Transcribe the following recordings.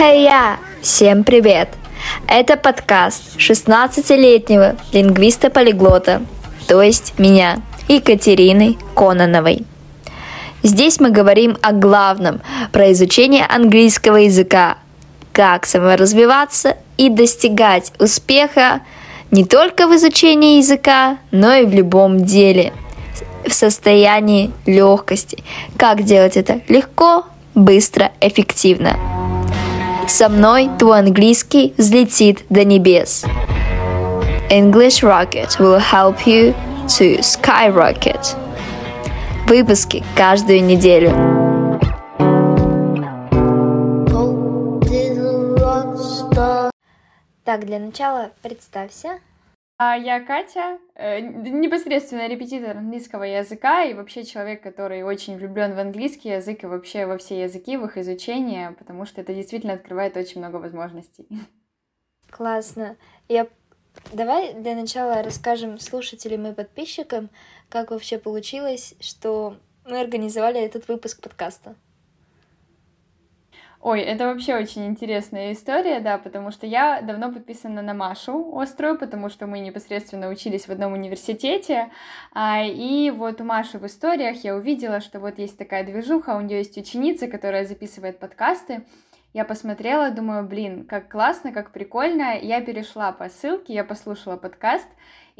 Хей, я! Всем привет! Это подкаст 16-летнего лингвиста-полиглота, то есть меня, Екатерины Кононовой. Здесь мы говорим о главном, про изучение английского языка, как саморазвиваться и достигать успеха не только в изучении языка, но и в любом деле, в состоянии легкости. Как делать это легко, быстро, эффективно. Со мной твой английский взлетит до небес. English Rocket will help you to skyrocket. Выпуски каждую неделю. Так, для начала представься. А я Катя, э, непосредственно репетитор английского языка и вообще человек, который очень влюблен в английский язык и вообще во все языки, в их изучение, потому что это действительно открывает очень много возможностей. Классно. Я... Давай для начала расскажем слушателям и подписчикам, как вообще получилось, что мы организовали этот выпуск подкаста. Ой, это вообще очень интересная история, да, потому что я давно подписана на Машу Острую, потому что мы непосредственно учились в одном университете, а, и вот у Маши в историях я увидела, что вот есть такая движуха, у нее есть ученица, которая записывает подкасты, я посмотрела, думаю, блин, как классно, как прикольно. Я перешла по ссылке, я послушала подкаст,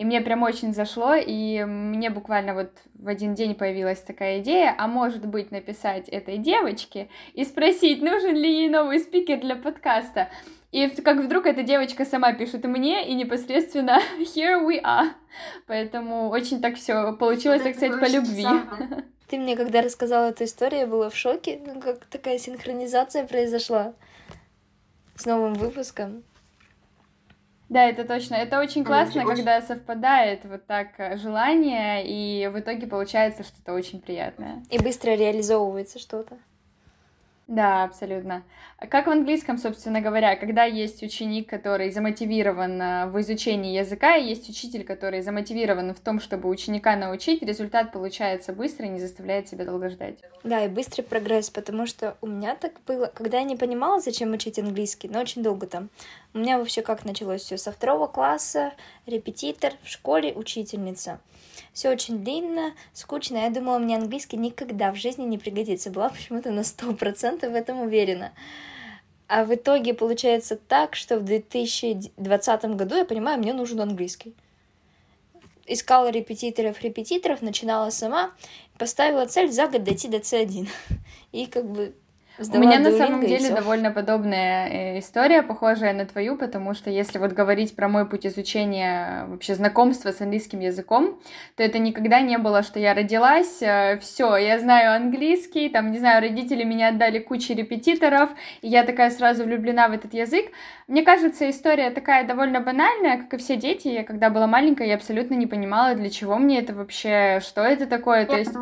и мне прям очень зашло, и мне буквально вот в один день появилась такая идея, а может быть написать этой девочке и спросить, нужен ли ей новый спикер для подкаста. И как вдруг эта девочка сама пишет мне, и непосредственно here we are. Поэтому очень так все получилось, так сказать, по любви. Ты мне, когда рассказала эту историю, я была в шоке, ну, как такая синхронизация произошла с новым выпуском. Да, это точно. Это очень классно, очень... когда совпадает вот так э, желание, и в итоге получается что-то очень приятное. И быстро реализовывается что-то. Да, абсолютно. Как в английском, собственно говоря, когда есть ученик, который замотивирован э, в изучении языка, и есть учитель, который замотивирован в том, чтобы ученика научить, результат получается быстро и не заставляет себя долго ждать. Да, и быстрый прогресс, потому что у меня так было, когда я не понимала, зачем учить английский, но очень долго там. У меня вообще как началось все со второго класса, репетитор, в школе учительница. Все очень длинно, скучно. Я думала, мне английский никогда в жизни не пригодится. Была почему-то на сто процентов в этом уверена. А в итоге получается так, что в 2020 году я понимаю, мне нужен английский. Искала репетиторов, репетиторов, начинала сама, поставила цель за год дойти до C1. И как бы у меня на самом деле довольно подобная э, история, похожая на твою, потому что если вот говорить про мой путь изучения, вообще знакомства с английским языком, то это никогда не было, что я родилась, э, все, я знаю английский, там, не знаю, родители меня отдали куче репетиторов, и я такая сразу влюблена в этот язык. Мне кажется, история такая довольно банальная, как и все дети. Я когда была маленькая, я абсолютно не понимала, для чего мне это вообще, что это такое. То есть,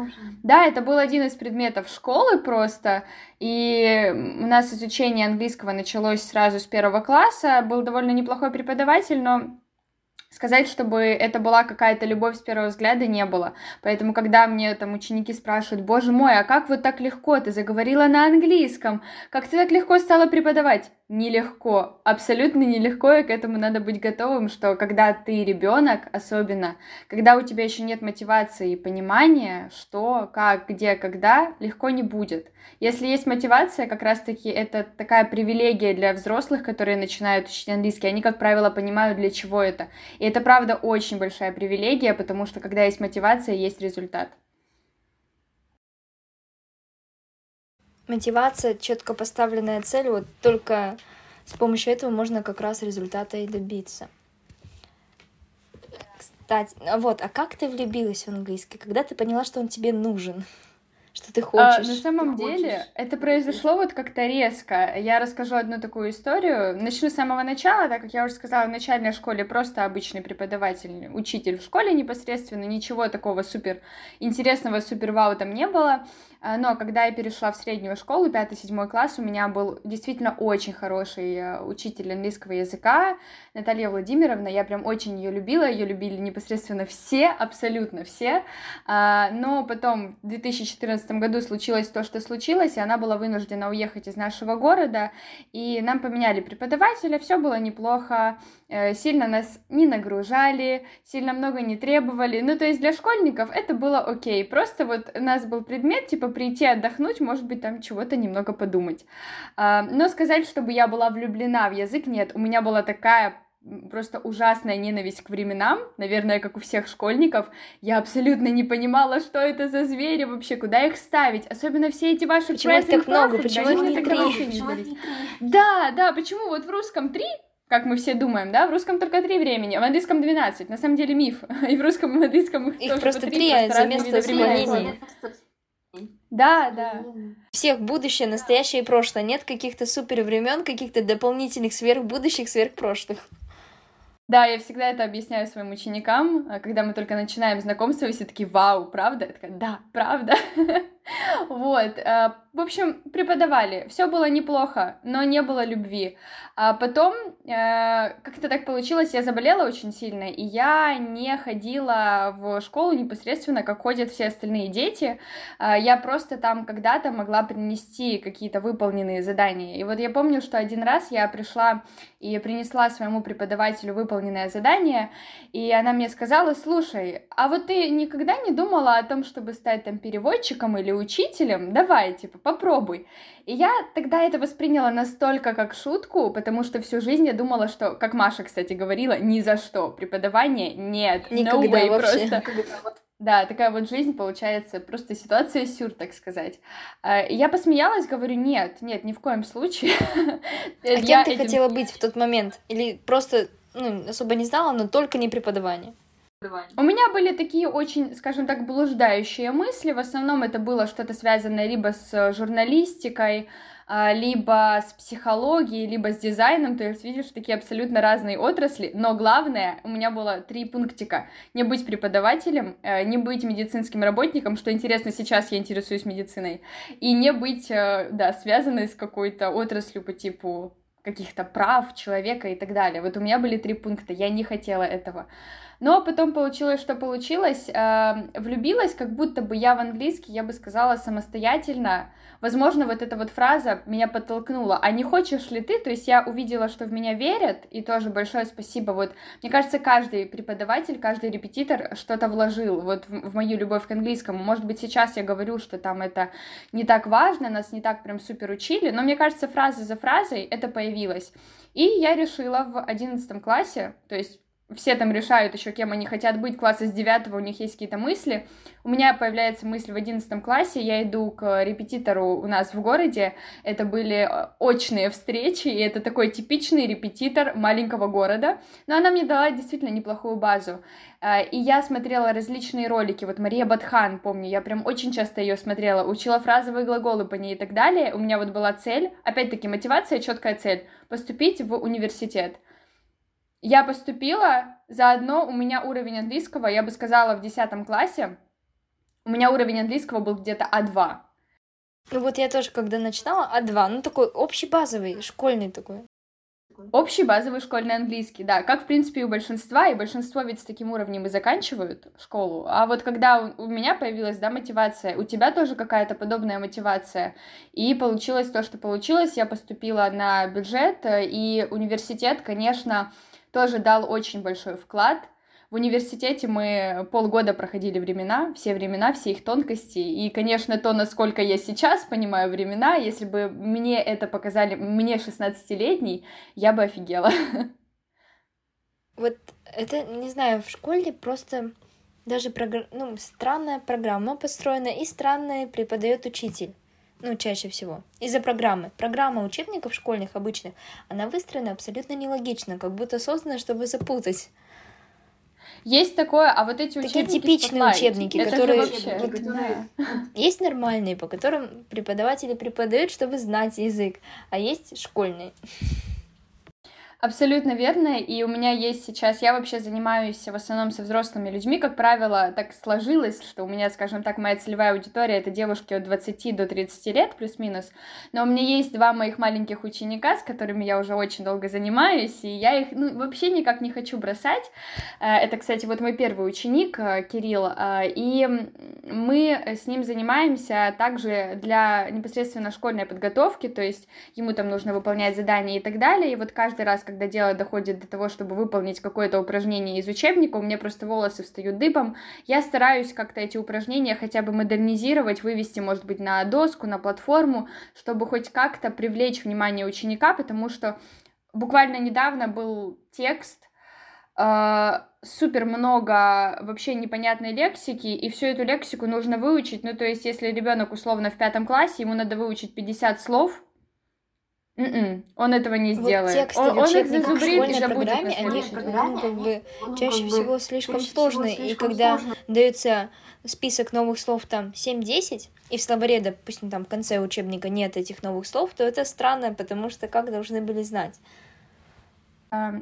да, это был один из предметов школы просто, и у нас изучение английского началось сразу с первого класса. Был довольно неплохой преподаватель, но сказать, чтобы это была какая-то любовь с первого взгляда, не было. Поэтому, когда мне там ученики спрашивают, боже мой, а как вот так легко, ты заговорила на английском, как ты так легко стала преподавать? Нелегко, абсолютно нелегко, и к этому надо быть готовым, что когда ты ребенок, особенно, когда у тебя еще нет мотивации и понимания, что, как, где, когда, легко не будет. Если есть мотивация, как раз-таки это такая привилегия для взрослых, которые начинают учить английский, они, как правило, понимают, для чего это. И это, правда, очень большая привилегия, потому что когда есть мотивация, есть результат. Мотивация, четко поставленная цель, вот только с помощью этого можно как раз результата и добиться. Кстати, вот, а как ты влюбилась в английский? Когда ты поняла, что он тебе нужен? Что ты хочешь. А, на самом ты деле, хочешь. это произошло вот как-то резко. Я расскажу одну такую историю. Начну с самого начала, так как я уже сказала, в начальной школе просто обычный преподаватель, учитель в школе непосредственно, ничего такого супер интересного, супер вау там не было. А, но когда я перешла в среднюю школу, 5-7 класс, у меня был действительно очень хороший э, учитель английского языка, Наталья Владимировна, я прям очень ее любила, ее любили непосредственно все, абсолютно все, а, но потом в 2014 году случилось то, что случилось, и она была вынуждена уехать из нашего города, и нам поменяли преподавателя, все было неплохо, э, сильно нас не нагружали, сильно много не требовали, ну то есть для школьников это было окей, просто вот у нас был предмет, типа прийти отдохнуть, может быть, там чего-то немного подумать. А, но сказать, чтобы я была влюблена в язык, нет, у меня была такая просто ужасная ненависть к временам, наверное, как у всех школьников. Я абсолютно не понимала, что это за звери вообще, куда их ставить. Особенно все эти ваши Почему их так много? Почему их не три? Да, да, почему вот в русском три, как мы все думаем, да, в русском только три времени, а в английском 12. На самом деле миф. И в русском и в английском их, их тоже просто три, а за место времени. Да, да. Всех будущее, настоящее и прошлое. Нет каких-то супер времен, каких-то дополнительных сверхбудущих, сверхпрошлых. Да, я всегда это объясняю своим ученикам, а когда мы только начинаем знакомство, и все такие, вау, правда? Я такая, да, правда. Вот, э, в общем, преподавали, все было неплохо, но не было любви. А потом э, как-то так получилось, я заболела очень сильно, и я не ходила в школу непосредственно, как ходят все остальные дети. А, я просто там когда-то могла принести какие-то выполненные задания. И вот я помню, что один раз я пришла и принесла своему преподавателю выполненное задание, и она мне сказала, слушай, а вот ты никогда не думала о том, чтобы стать там переводчиком или учителем, давай, типа, попробуй. И я тогда это восприняла настолько как шутку, потому что всю жизнь я думала, что, как Маша, кстати, говорила, ни за что, преподавание нет, Никогда no way, вообще. просто. Да, такая вот жизнь получается, просто ситуация сюр, так сказать. А, я посмеялась, говорю, нет, нет, ни в коем случае. А кем ты хотела быть в тот момент? Или просто ну, особо не знала, но только не преподавание? У меня были такие очень, скажем так, блуждающие мысли. В основном это было что-то связанное либо с журналистикой, а, либо с психологией, либо с дизайном. То есть, видишь, такие абсолютно разные отрасли. Но главное, у меня было три пунктика. Не быть преподавателем, э, не быть медицинским работником, что интересно, сейчас я интересуюсь медициной, и не быть, э, да, связанной с какой-то отраслью по типу каких-то прав человека и так далее. Вот у меня были три пункта, я не хотела этого. Но потом получилось, что получилось. Э, влюбилась, как будто бы я в английский, я бы сказала, самостоятельно. Возможно, вот эта вот фраза меня подтолкнула. А не хочешь ли ты? То есть я увидела, что в меня верят, и тоже большое спасибо. Вот, мне кажется, каждый преподаватель, каждый репетитор что-то вложил вот в, в мою любовь к английскому. Может быть, сейчас я говорю, что там это не так важно, нас не так прям супер учили, но мне кажется, фраза за фразой это появилось. И я решила в одиннадцатом классе, то есть все там решают еще, кем они хотят быть, класса с девятого у них есть какие-то мысли. У меня появляется мысль в одиннадцатом классе, я иду к репетитору у нас в городе, это были э, очные встречи, и это такой типичный репетитор маленького города, но она мне дала действительно неплохую базу. Э, и я смотрела различные ролики, вот Мария Батхан, помню, я прям очень часто ее смотрела, учила фразовые глаголы по ней и так далее. У меня вот была цель, опять-таки мотивация, четкая цель, поступить в университет. Я поступила, заодно у меня уровень английского, я бы сказала, в 10 классе, у меня уровень английского был где-то А2. Ну вот я тоже, когда начинала, А2, ну такой общий базовый, школьный такой. Общий базовый школьный английский, да, как в принципе и у большинства, и большинство ведь с таким уровнем и заканчивают школу. А вот когда у, у меня появилась, да, мотивация, у тебя тоже какая-то подобная мотивация, и получилось то, что получилось, я поступила на бюджет, и университет, конечно, тоже дал очень большой вклад. В университете мы полгода проходили времена, все времена, все их тонкости. И, конечно, то, насколько я сейчас понимаю времена, если бы мне это показали, мне 16-летний, я бы офигела. Вот это, не знаю, в школе просто даже прогр... ну, странная программа построена и странная преподает учитель ну, чаще всего, из-за программы. Программа учебников школьных обычных, она выстроена абсолютно нелогично, как будто создана, чтобы запутать. Есть такое, а вот эти Такие учебники типичные Spotlight, учебники, которые, вообще, вот, да. есть нормальные, по которым преподаватели преподают, чтобы знать язык, а есть школьные. Абсолютно верно, и у меня есть сейчас, я вообще занимаюсь в основном со взрослыми людьми, как правило, так сложилось, что у меня, скажем так, моя целевая аудитория это девушки от 20 до 30 лет, плюс-минус, но у меня есть два моих маленьких ученика, с которыми я уже очень долго занимаюсь, и я их ну, вообще никак не хочу бросать. Э, это, кстати, вот мой первый ученик, э, Кирилл, э, и мы с ним занимаемся также для непосредственно школьной подготовки, то есть ему там нужно выполнять задания и так далее, и вот каждый раз, когда дело доходит до того, чтобы выполнить какое-то упражнение из учебника, у меня просто волосы встают дыбом. Я стараюсь как-то эти упражнения хотя бы модернизировать, вывести, может быть, на доску, на платформу, чтобы хоть как-то привлечь внимание ученика, потому что буквально недавно был текст, Uh, супер много вообще непонятной лексики, и всю эту лексику нужно выучить. Ну, то есть, если ребенок условно в пятом классе, ему надо выучить 50 слов, Mm-mm. М-м, он этого не сделает. Вот тексты он, он их зазубрит и забудет они ну, как бы чаще всего слишком сложные, и когда дается список новых слов там 7-10, и в словаре, допустим, там в конце учебника нет этих новых слов, то это странно, потому что как должны были знать?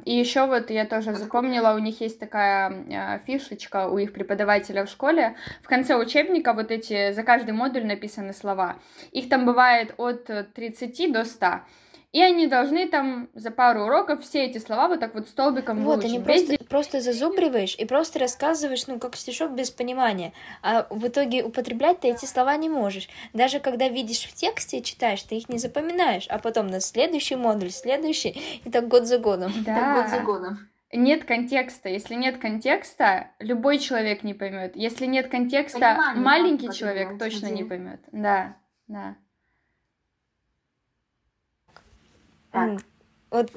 И еще вот я тоже запомнила, у них есть такая а, фишечка у их преподавателя в школе. В конце учебника вот эти, за каждый модуль написаны слова. Их там бывает от 30 до 100. И они должны там за пару уроков все эти слова вот так вот столбиком вот, выучить. они просто, без... просто зазубриваешь и просто рассказываешь, ну, как стишок без понимания. А в итоге употреблять ты эти слова не можешь. Даже когда видишь в тексте и читаешь, ты их не запоминаешь. А потом на следующий модуль, следующий, и так год за годом. Да. Так год за годом. Нет контекста. Если нет контекста, любой человек не поймет. Если нет контекста, Понимание, маленький человек точно не поймет. Да, да. Так. Вот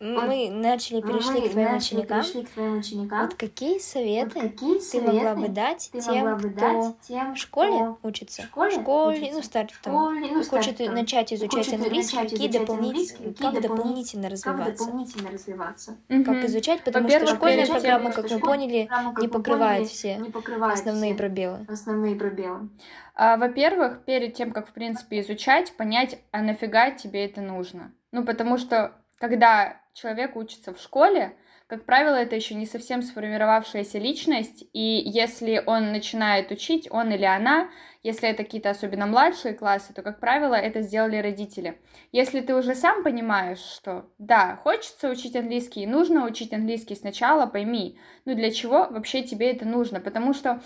мы начали, перешли, мы к, твоим начали ученикам. перешли к твоим ученикам. Вот какие советы, вот какие ты советы могла бы дать тем, бы кто дать тем, в школе учится? В школе, школе учится. ну, старт, там, школе, ну, хочет там, начать изучать хочет английский, начать какие дополнительные, как дополнительно развиваться? Как дополнительно развиваться? Угу. Как изучать, потому что школьная программа, как мы поняли, не покрывает все основные пробелы. Основные пробелы. А, во-первых, перед тем, как, в принципе, изучать, понять, а нафига тебе это нужно. Ну, потому что, когда человек учится в школе, как правило, это еще не совсем сформировавшаяся личность, и если он начинает учить, он или она, если это какие-то особенно младшие классы, то, как правило, это сделали родители. Если ты уже сам понимаешь, что да, хочется учить английский, нужно учить английский сначала, пойми, ну для чего вообще тебе это нужно, потому что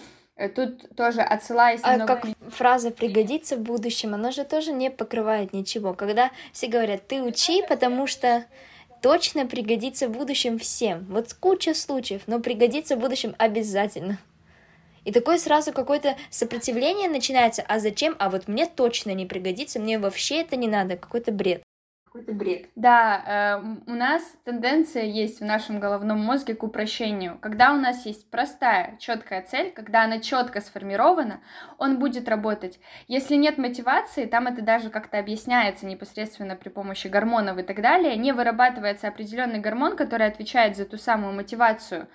тут тоже отсылаясь а на... как фраза «пригодится в будущем», она же тоже не покрывает ничего. Когда все говорят «ты учи, потому что точно пригодится в будущем всем». Вот куча случаев, но пригодится в будущем обязательно. И такое сразу какое-то сопротивление начинается. А зачем? А вот мне точно не пригодится, мне вообще это не надо. Какой-то бред какой-то бред. Да, э, у нас тенденция есть в нашем головном мозге к упрощению. Когда у нас есть простая, четкая цель, когда она четко сформирована, он будет работать. Если нет мотивации, там это даже как-то объясняется непосредственно при помощи гормонов и так далее, не вырабатывается определенный гормон, который отвечает за ту самую мотивацию.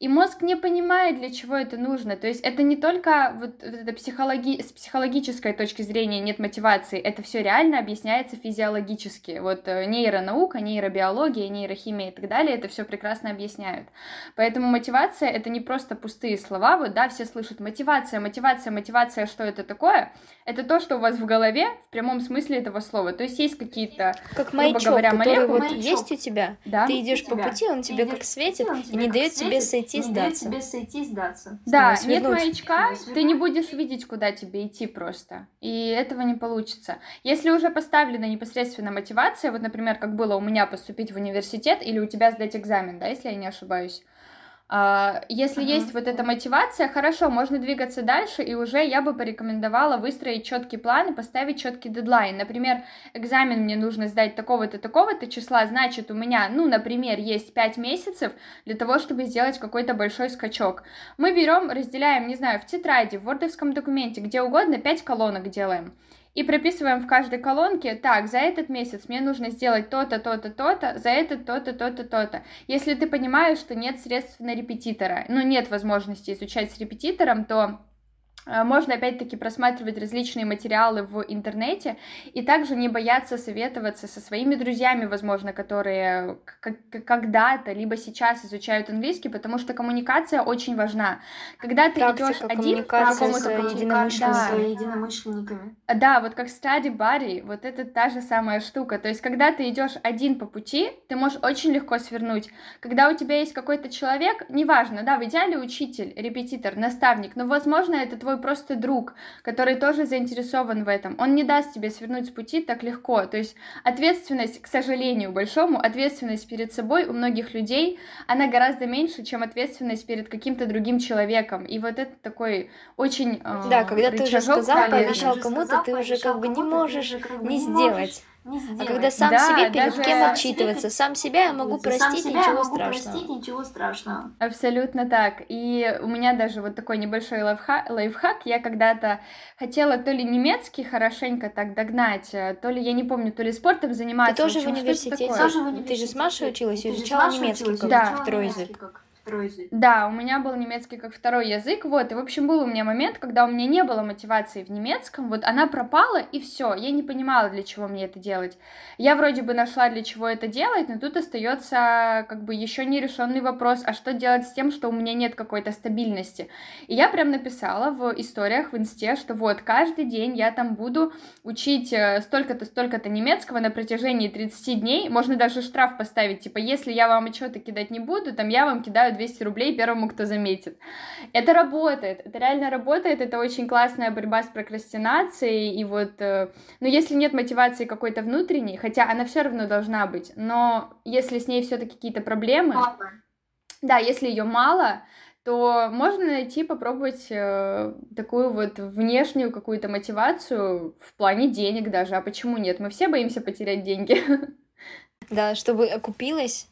И мозг не понимает, для чего это нужно. То есть это не только вот, вот это психологи... с психологической точки зрения нет мотивации, это все реально объясняется физиологически. Вот э, нейронаука, нейробиология, нейрохимия и так далее, это все прекрасно объясняют. Поэтому мотивация это не просто пустые слова, вот да, все слышат мотивация, мотивация, мотивация, что это такое? Это то, что у вас в голове в прямом смысле этого слова. То есть есть какие-то, как маячок, говоря, молекулы. вот есть у тебя, да? ты идешь по пути, он тебе как светит и не дает тебе сойти сойти, сдаться. тебе сойти, сдаться. Да, нет маячка, ты не будешь видеть, куда тебе идти просто. И этого не получится. Если уже поставлена непосредственно мотивация, вот, например, как было у меня поступить в университет или у тебя сдать экзамен, да, если я не ошибаюсь, если uh-huh. есть вот эта мотивация, хорошо, можно двигаться дальше, и уже я бы порекомендовала выстроить четкий план и поставить четкий дедлайн. Например, экзамен мне нужно сдать такого-то, такого-то числа, значит, у меня, ну, например, есть 5 месяцев для того, чтобы сделать какой-то большой скачок. Мы берем, разделяем, не знаю, в тетради, в вордовском документе, где угодно, 5 колонок делаем и прописываем в каждой колонке, так, за этот месяц мне нужно сделать то-то, то-то, то-то, за этот то-то, то-то, то-то. Если ты понимаешь, что нет средств на репетитора, ну, нет возможности изучать с репетитором, то можно опять-таки просматривать различные материалы в интернете и также не бояться советоваться со своими друзьями, возможно, которые когда-то либо сейчас изучают английский, потому что коммуникация очень важна. Когда ты идешь один по какому-то единомышленниками. Да. да, вот как study buddy, вот это та же самая штука. То есть, когда ты идешь один по пути, ты можешь очень легко свернуть. Когда у тебя есть какой-то человек, неважно, да, в идеале учитель, репетитор, наставник, но, возможно, это твой просто друг, который тоже заинтересован в этом. Он не даст тебе свернуть с пути так легко. То есть ответственность, к сожалению, большому, ответственность перед собой у многих людей, она гораздо меньше, чем ответственность перед каким-то другим человеком. И вот это такой очень э, Да, когда ты уже сказал, пообещал кому-то, ты уже как бы не можешь не сделать. А когда сам да, себе перед даже... кем отчитываться, сам себя я могу простить, себя ничего, могу страшного. простить ничего страшного. Абсолютно так. И у меня даже вот такой небольшой лайфхак, лайфхак. Я когда-то хотела то ли немецкий хорошенько так догнать, э, то ли, я не помню, то ли спортом заниматься. Ты тоже в университете? Тоже в университете? Ты же с Машей училась и изучала немецкий как да. второй язык второй язык. Да, у меня был немецкий как второй язык, вот, и, в общем, был у меня момент, когда у меня не было мотивации в немецком, вот, она пропала, и все, я не понимала, для чего мне это делать. Я вроде бы нашла, для чего это делать, но тут остается, как бы, еще нерешенный вопрос, а что делать с тем, что у меня нет какой-то стабильности. И я прям написала в историях в инсте, что вот, каждый день я там буду учить э, столько-то, столько-то немецкого на протяжении 30 дней, можно даже штраф поставить, типа, если я вам отчеты кидать не буду, там, я вам кидаю 200 рублей первому, кто заметит. Это работает, это реально работает, это очень классная борьба с прокрастинацией, и вот, э, ну, если нет мотивации какой-то внутренней, хотя она все равно должна быть, но если с ней все-таки какие-то проблемы, мало. да, если ее мало, то можно найти, попробовать э, такую вот внешнюю какую-то мотивацию в плане денег даже. А почему нет? Мы все боимся потерять деньги. Да, чтобы окупилось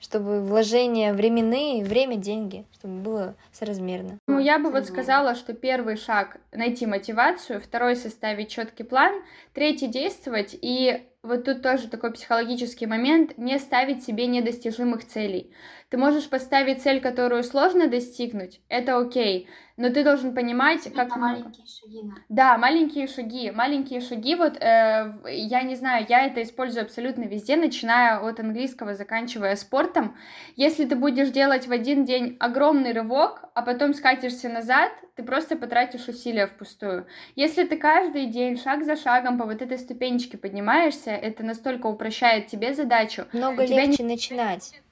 чтобы вложения временные, время, деньги, чтобы было соразмерно. Ну, я бы вот сказала, что первый шаг — найти мотивацию, второй — составить четкий план, третий — действовать, и вот тут тоже такой психологический момент — не ставить себе недостижимых целей. Ты можешь поставить цель, которую сложно достигнуть, это окей, но ты должен понимать, это как... маленькие шаги. Да, маленькие шаги. Маленькие шаги, вот, э, я не знаю, я это использую абсолютно везде, начиная от английского, заканчивая спортом. Если ты будешь делать в один день огромный рывок, а потом скатишься назад, ты просто потратишь усилия впустую. Если ты каждый день, шаг за шагом по вот этой ступенечке поднимаешься, это настолько упрощает тебе задачу. Много легче не... начинать.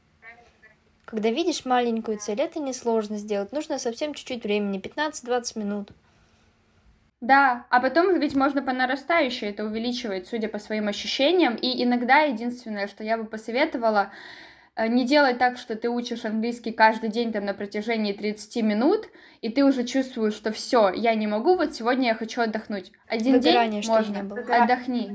Когда видишь маленькую цель, это несложно сделать. Нужно совсем чуть-чуть времени, 15-20 минут. Да, а потом ведь можно по нарастающей это увеличивать, судя по своим ощущениям. И иногда единственное, что я бы посоветовала, не делай так, что ты учишь английский каждый день там на протяжении 30 минут, и ты уже чувствуешь, что все, я не могу, вот сегодня я хочу отдохнуть. Один выгорание, день можно, было. отдохни.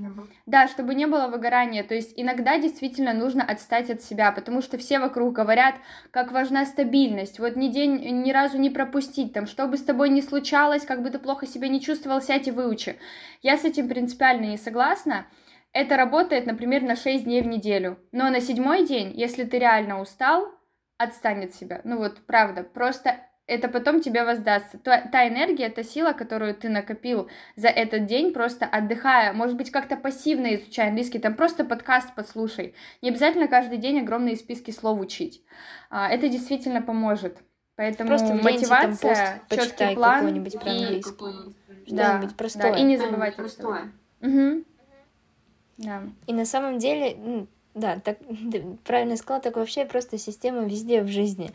Да, чтобы не было выгорания. То есть иногда действительно нужно отстать от себя, потому что все вокруг говорят, как важна стабильность. Вот ни день ни разу не пропустить, там, что бы с тобой ни случалось, как бы ты плохо себя не чувствовал, сядь и выучи. Я с этим принципиально не согласна. Это работает, например, на 6 дней в неделю. Но на седьмой день, если ты реально устал, отстань от себя. Ну вот, правда, просто это потом тебе воздастся. Та, та энергия, та сила, которую ты накопил за этот день, просто отдыхая, может быть, как-то пассивно изучая английский, там просто подкаст послушай. Не обязательно каждый день огромные списки слов учить. А, это действительно поможет. Поэтому просто мотивация, четкий план и... Да, простое. да, и не забывать простое. Угу. Да. И на самом деле, да, так правильно сказала, так вообще просто система везде в жизни.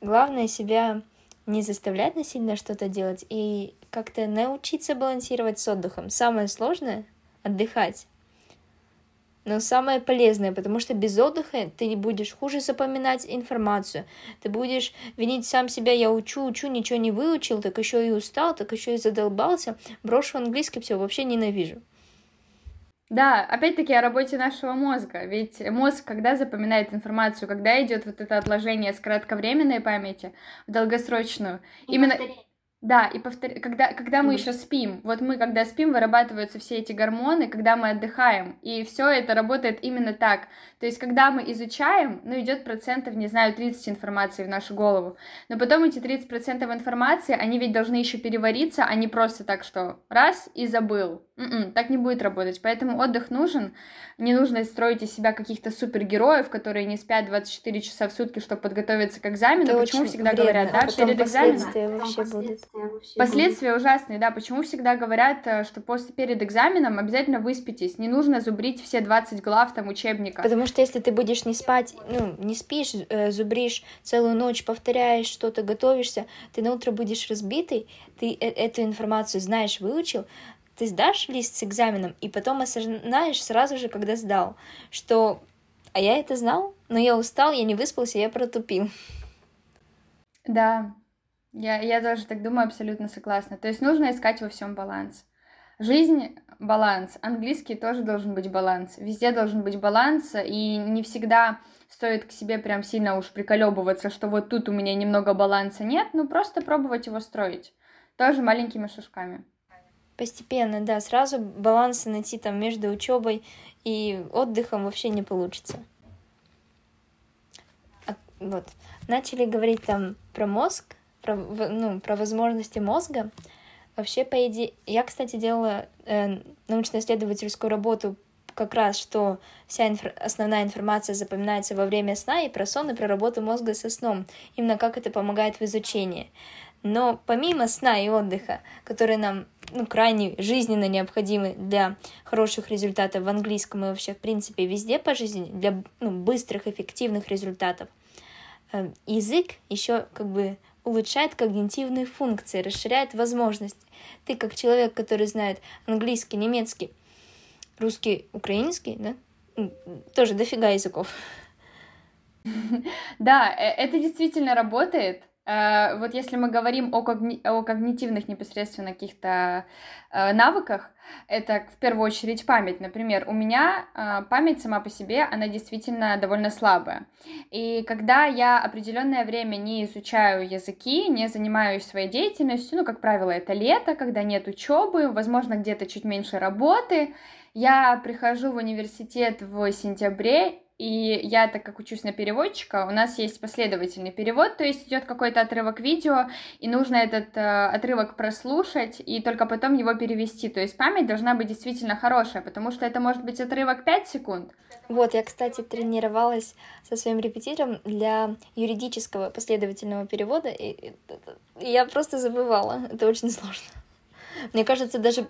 Главное себя не заставлять насильно что-то делать и как-то научиться балансировать с отдыхом. Самое сложное — отдыхать. Но самое полезное, потому что без отдыха ты будешь хуже запоминать информацию. Ты будешь винить сам себя, я учу, учу, ничего не выучил, так еще и устал, так еще и задолбался. Брошу английский, все, вообще ненавижу. Да, опять-таки о работе нашего мозга. Ведь мозг, когда запоминает информацию, когда идет вот это отложение с кратковременной памяти в долгосрочную, и именно... Да, и повтор... когда, когда мы еще спим, вот мы, когда спим, вырабатываются все эти гормоны, когда мы отдыхаем, и все это работает именно так. То есть, когда мы изучаем, ну, идет процентов, не знаю, 30 информации в нашу голову, но потом эти 30% информации, они ведь должны еще перевариться, а не просто так, что раз и забыл. М-м, так не будет работать, поэтому отдых нужен, не нужно строить из себя каких-то супергероев, которые не спят 24 часа в сутки, чтобы подготовиться к экзамену. Это Почему всегда вредно. говорят, да, а перед экзаменом? Вообще будут. Последствия ужасные, да. Почему всегда говорят, э, что после перед экзаменом обязательно выспитесь, не нужно зубрить все 20 глав там учебника. Потому что если ты будешь не спать, ну, не спишь, э, зубришь целую ночь, повторяешь что-то, готовишься, ты на утро будешь разбитый, ты э эту информацию знаешь, выучил, ты сдашь лист с экзаменом, и потом осознаешь сразу же, когда сдал, что «а я это знал, но я устал, я не выспался, я протупил». Да, я, я тоже так думаю, абсолютно согласна. То есть нужно искать во всем баланс. Жизнь — баланс, английский тоже должен быть баланс, везде должен быть баланс, и не всегда стоит к себе прям сильно уж приколебываться, что вот тут у меня немного баланса нет, ну просто пробовать его строить, тоже маленькими шажками. Постепенно, да, сразу баланса найти там между учебой и отдыхом вообще не получится. А, вот, начали говорить там про мозг, про, ну, про возможности мозга. Вообще, по идее, я, кстати, делала э, научно-исследовательскую работу как раз, что вся инф... основная информация запоминается во время сна, и про сон, и про работу мозга со сном, именно как это помогает в изучении. Но помимо сна и отдыха, которые нам ну, крайне жизненно необходимы для хороших результатов в английском и вообще, в принципе, везде по жизни, для ну, быстрых, эффективных результатов, э, язык еще как бы улучшает когнитивные функции, расширяет возможности. Ты как человек, который знает английский, немецкий, русский, украинский, да, тоже дофига языков. Да, э, это действительно работает. Э, вот если мы говорим о, когни... о когнитивных непосредственно каких-то э, навыках, это в первую очередь память. Например, у меня э, память сама по себе, она действительно довольно слабая. И когда я определенное время не изучаю языки, не занимаюсь своей деятельностью, ну, как правило, это лето, когда нет учебы, возможно, где-то чуть меньше работы, я прихожу в университет в сентябре, и я, так как учусь на переводчика, у нас есть последовательный перевод, то есть идет какой-то отрывок видео, и нужно этот э, отрывок прослушать, и только потом его перевести. То есть память должна быть действительно хорошая, потому что это может быть отрывок 5 секунд. Вот, я, кстати, тренировалась со своим репетитором для юридического последовательного перевода, и, и я просто забывала. Это очень сложно. Мне кажется, даже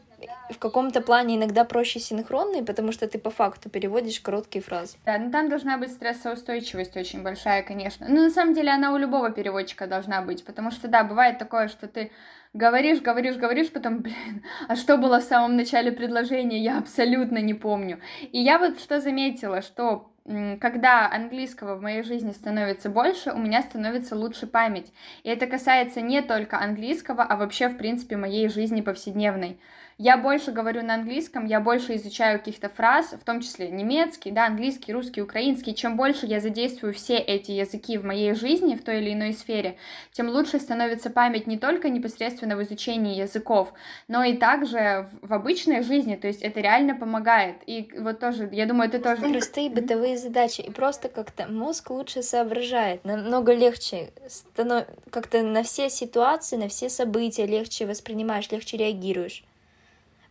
в каком-то плане иногда проще синхронный, потому что ты по факту переводишь короткие фразы. Да, но там должна быть стрессоустойчивость очень большая, конечно. Но на самом деле она у любого переводчика должна быть, потому что, да, бывает такое, что ты говоришь, говоришь, говоришь, потом, блин, а что было в самом начале предложения, я абсолютно не помню. И я вот что заметила, что когда английского в моей жизни становится больше, у меня становится лучше память. И это касается не только английского, а вообще, в принципе, моей жизни повседневной я больше говорю на английском, я больше изучаю каких-то фраз, в том числе немецкий, да, английский, русский, украинский. Чем больше я задействую все эти языки в моей жизни, в той или иной сфере, тем лучше становится память не только непосредственно в изучении языков, но и также в, обычной жизни, то есть это реально помогает. И вот тоже, я думаю, это тоже... Простые бытовые задачи, и просто как-то мозг лучше соображает, намного легче, станов... как-то на все ситуации, на все события легче воспринимаешь, легче реагируешь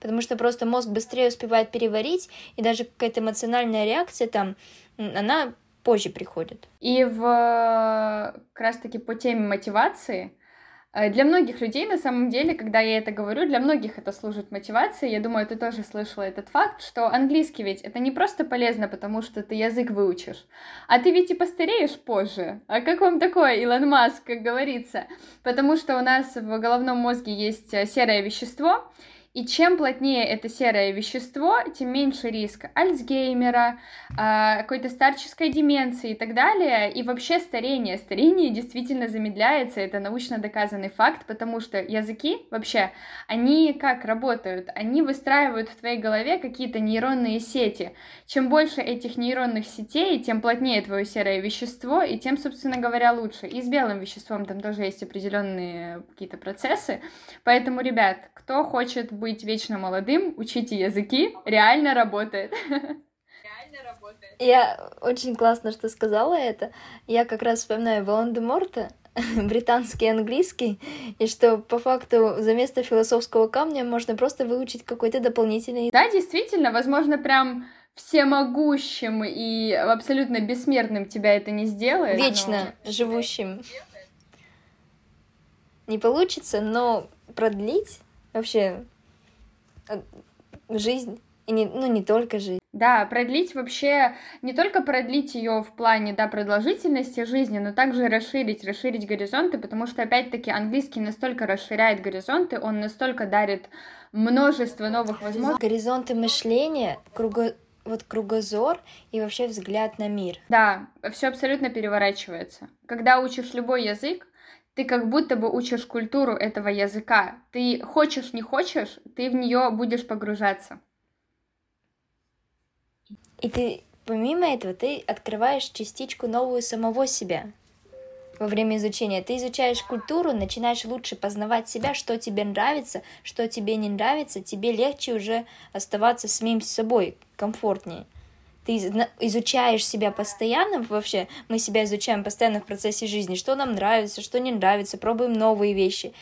потому что просто мозг быстрее успевает переварить, и даже какая-то эмоциональная реакция там, она позже приходит. И в как раз-таки по теме мотивации, э, для многих людей, на самом деле, когда я это говорю, для многих это служит мотивацией. Я думаю, ты тоже слышала этот факт, что английский ведь это не просто полезно, потому что ты язык выучишь, а ты ведь и постареешь позже. А как вам такое, Илон Маск, как говорится? Потому что у нас в головном мозге есть э, серое вещество, И чем плотнее это серое вещество, тем меньше риск Альцгеймера, а, какой-то старческой деменции и так далее. И вообще старение. Старение действительно замедляется, это научно доказанный факт, потому что языки вообще, они как работают? Они выстраивают в твоей голове какие-то нейронные сети. Чем больше этих нейронных сетей, тем плотнее твое серое вещество, и тем, собственно говоря, лучше. И с белым веществом там тоже есть определенные какие-то процессы. Поэтому, ребят, кто хочет быть вечно молодым, учите языки, реально работает. Я очень классно, что сказала это. Я как раз вспоминаю Волан-де-Морта, британский английский, и что по факту за место философского камня можно просто выучить какой-то дополнительный... Да, действительно, возможно, прям всемогущим и абсолютно бессмертным тебя это не сделает. Вечно но... живущим. Не получится, но продлить вообще жизнь. И не, ну, не только жизнь. Да, продлить вообще, не только продлить ее в плане, да, продолжительности жизни, но также расширить, расширить горизонты, потому что, опять-таки, английский настолько расширяет горизонты, он настолько дарит множество новых возможностей. Горизонты мышления, круго... вот кругозор и вообще взгляд на мир. Да, все абсолютно переворачивается. Когда учишь любой язык, ты как будто бы учишь культуру этого языка. Ты хочешь, не хочешь, ты в нее будешь погружаться. И ты, помимо этого, ты открываешь частичку новую самого себя во время изучения. Ты изучаешь культуру, начинаешь лучше познавать себя, что тебе нравится, что тебе не нравится, тебе легче уже оставаться самим собой, комфортнее ты изучаешь себя постоянно, вообще мы себя изучаем постоянно в процессе жизни, что нам нравится, что не нравится, пробуем новые вещи.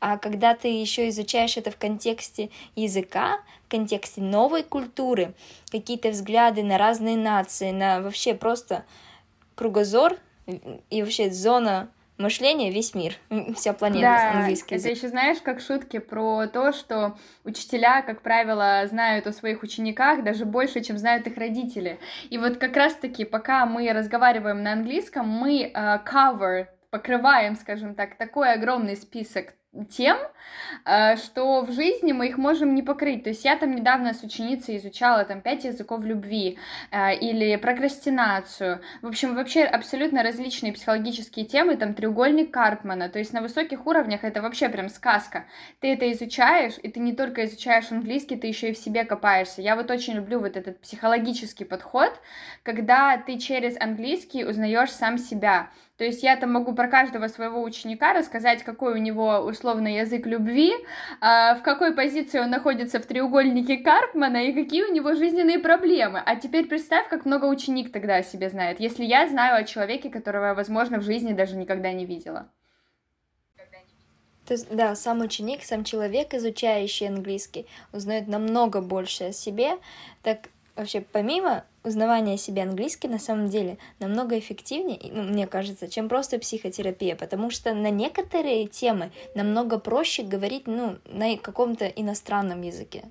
А когда ты еще изучаешь это в контексте языка, в контексте новой культуры, какие-то взгляды на разные нации, на вообще просто кругозор и вообще зона мышление весь мир, вся планета да, английский язык. Это еще знаешь, как шутки про то, что учителя, как правило, знают о своих учениках даже больше, чем знают их родители. И вот как раз-таки, пока мы разговариваем на английском, мы uh, cover покрываем, скажем так, такой огромный список тем, э, что в жизни мы их можем не покрыть. То есть я там недавно с ученицей изучала там пять языков любви э, или прокрастинацию. В общем, вообще абсолютно различные психологические темы, там треугольник Карпмана. То есть на высоких уровнях это вообще прям сказка. Ты это изучаешь, и ты не только изучаешь английский, ты еще и в себе копаешься. Я вот очень люблю вот этот психологический подход, когда ты через английский узнаешь сам себя. То есть я там могу про каждого своего ученика рассказать, какой у него условный язык любви, а, в какой позиции он находится в треугольнике Карпмана и какие у него жизненные проблемы. А теперь представь, как много ученик тогда о себе знает, если я знаю о человеке, которого я, возможно, в жизни даже никогда не видела. То есть, да, сам ученик, сам человек, изучающий английский, узнает намного больше о себе. Так вообще, помимо узнавание себя английский на самом деле намного эффективнее, ну, мне кажется, чем просто психотерапия, потому что на некоторые темы намного проще говорить ну, на каком-то иностранном языке.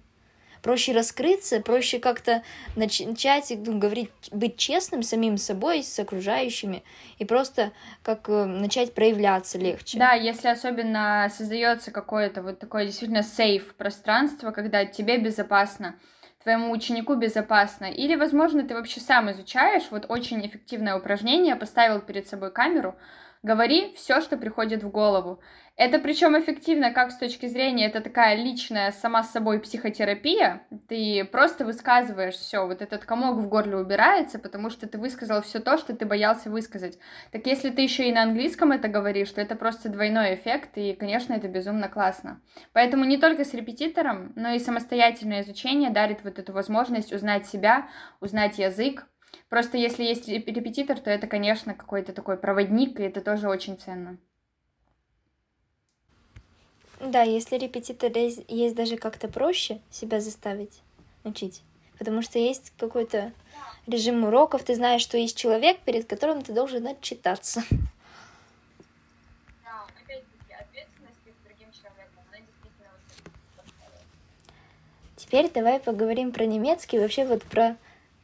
Проще раскрыться, проще как-то начать ну, говорить, быть честным самим собой, с окружающими, и просто как э, начать проявляться легче. Да, если особенно создается какое-то вот такое действительно сейф пространство, когда тебе безопасно, твоему ученику безопасно. Или, возможно, ты вообще сам изучаешь, вот очень эффективное упражнение, поставил перед собой камеру, говори все, что приходит в голову. Это причем эффективно как с точки зрения, это такая личная сама с собой психотерапия. Ты просто высказываешь все, вот этот комок в горле убирается, потому что ты высказал все то, что ты боялся высказать. Так если ты еще и на английском это говоришь, то это просто двойной эффект, и, конечно, это безумно классно. Поэтому не только с репетитором, но и самостоятельное изучение дарит вот эту возможность узнать себя, узнать язык, Просто если есть репетитор, то это, конечно, какой-то такой проводник, и это тоже очень ценно. Да, если репетитор есть, есть даже как-то проще себя заставить учить. Потому что есть какой-то режим уроков, ты знаешь, что есть человек, перед которым ты должен отчитаться. Теперь давай поговорим про немецкий, вообще вот про,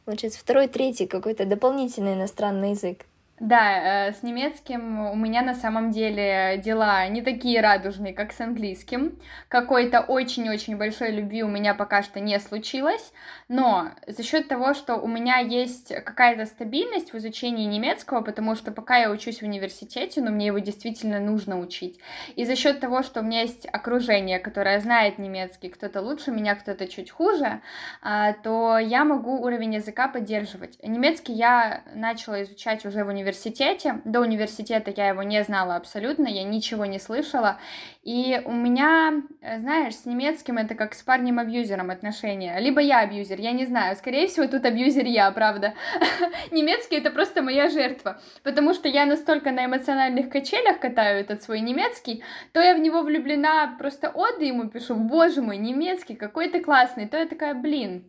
получается, второй, третий какой-то дополнительный иностранный язык. Да, э, с немецким у меня на самом деле дела не такие радужные, как с английским. Какой-то очень-очень большой любви у меня пока что не случилось, но за счет того, что у меня есть какая-то стабильность в изучении немецкого, потому что пока я учусь в университете, но мне его действительно нужно учить, и за счет того, что у меня есть окружение, которое знает немецкий, кто-то лучше меня, кто-то чуть хуже, а, то я могу уровень языка поддерживать. Немецкий я начала изучать уже в университете, университете. До университета я его не знала абсолютно, я ничего не слышала. И у меня, э, знаешь, с немецким это как с парнем-абьюзером отношения. Либо я абьюзер, я не знаю. Скорее всего, тут абьюзер я, правда. Немецкий это просто моя жертва. Потому что я настолько на эмоциональных качелях катаю этот свой немецкий, то я в него влюблена, просто оды ему пишу, боже мой, немецкий, какой ты классный, то я такая, блин,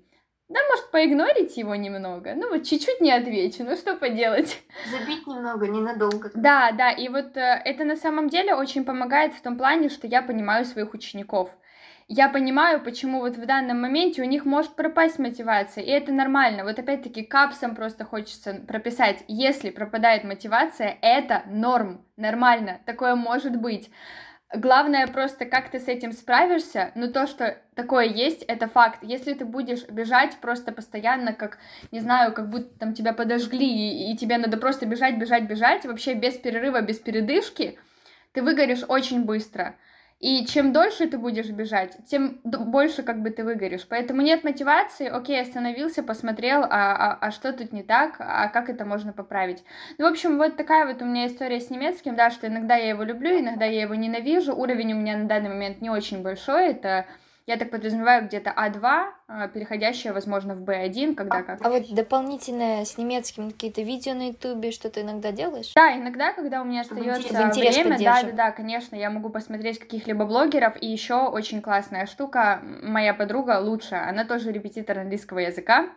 да, может, поигнорить его немного. Ну, вот чуть-чуть не отвечу, ну что поделать. Забить немного, ненадолго. Да, да, и вот э, это на самом деле очень помогает в том плане, что я понимаю своих учеников. Я понимаю, почему вот в данном моменте у них может пропасть мотивация, и это нормально. Вот опять-таки капсом просто хочется прописать, если пропадает мотивация, это норм, нормально, такое может быть. Главное просто, как ты с этим справишься, но то, что такое есть, это факт. Если ты будешь бежать просто постоянно, как, не знаю, как будто там тебя подожгли, и, и тебе надо просто бежать, бежать, бежать, вообще без перерыва, без передышки, ты выгоришь очень быстро. И чем дольше ты будешь бежать, тем больше как бы ты выгоришь. Поэтому нет мотивации, окей, остановился, посмотрел, а, а, а что тут не так, а как это можно поправить. Ну, в общем, вот такая вот у меня история с немецким, да, что иногда я его люблю, иногда я его ненавижу. Уровень у меня на данный момент не очень большой, это я так подразумеваю, где-то А2, а, переходящая, возможно, в Б1, когда как. А вот дополнительное с немецким какие-то видео на Ютубе, что ты иногда делаешь? Да, иногда, когда у меня остается время, да, да, да, конечно, я могу посмотреть каких-либо блогеров. И еще очень классная штука, моя подруга лучшая, она тоже репетитор английского языка.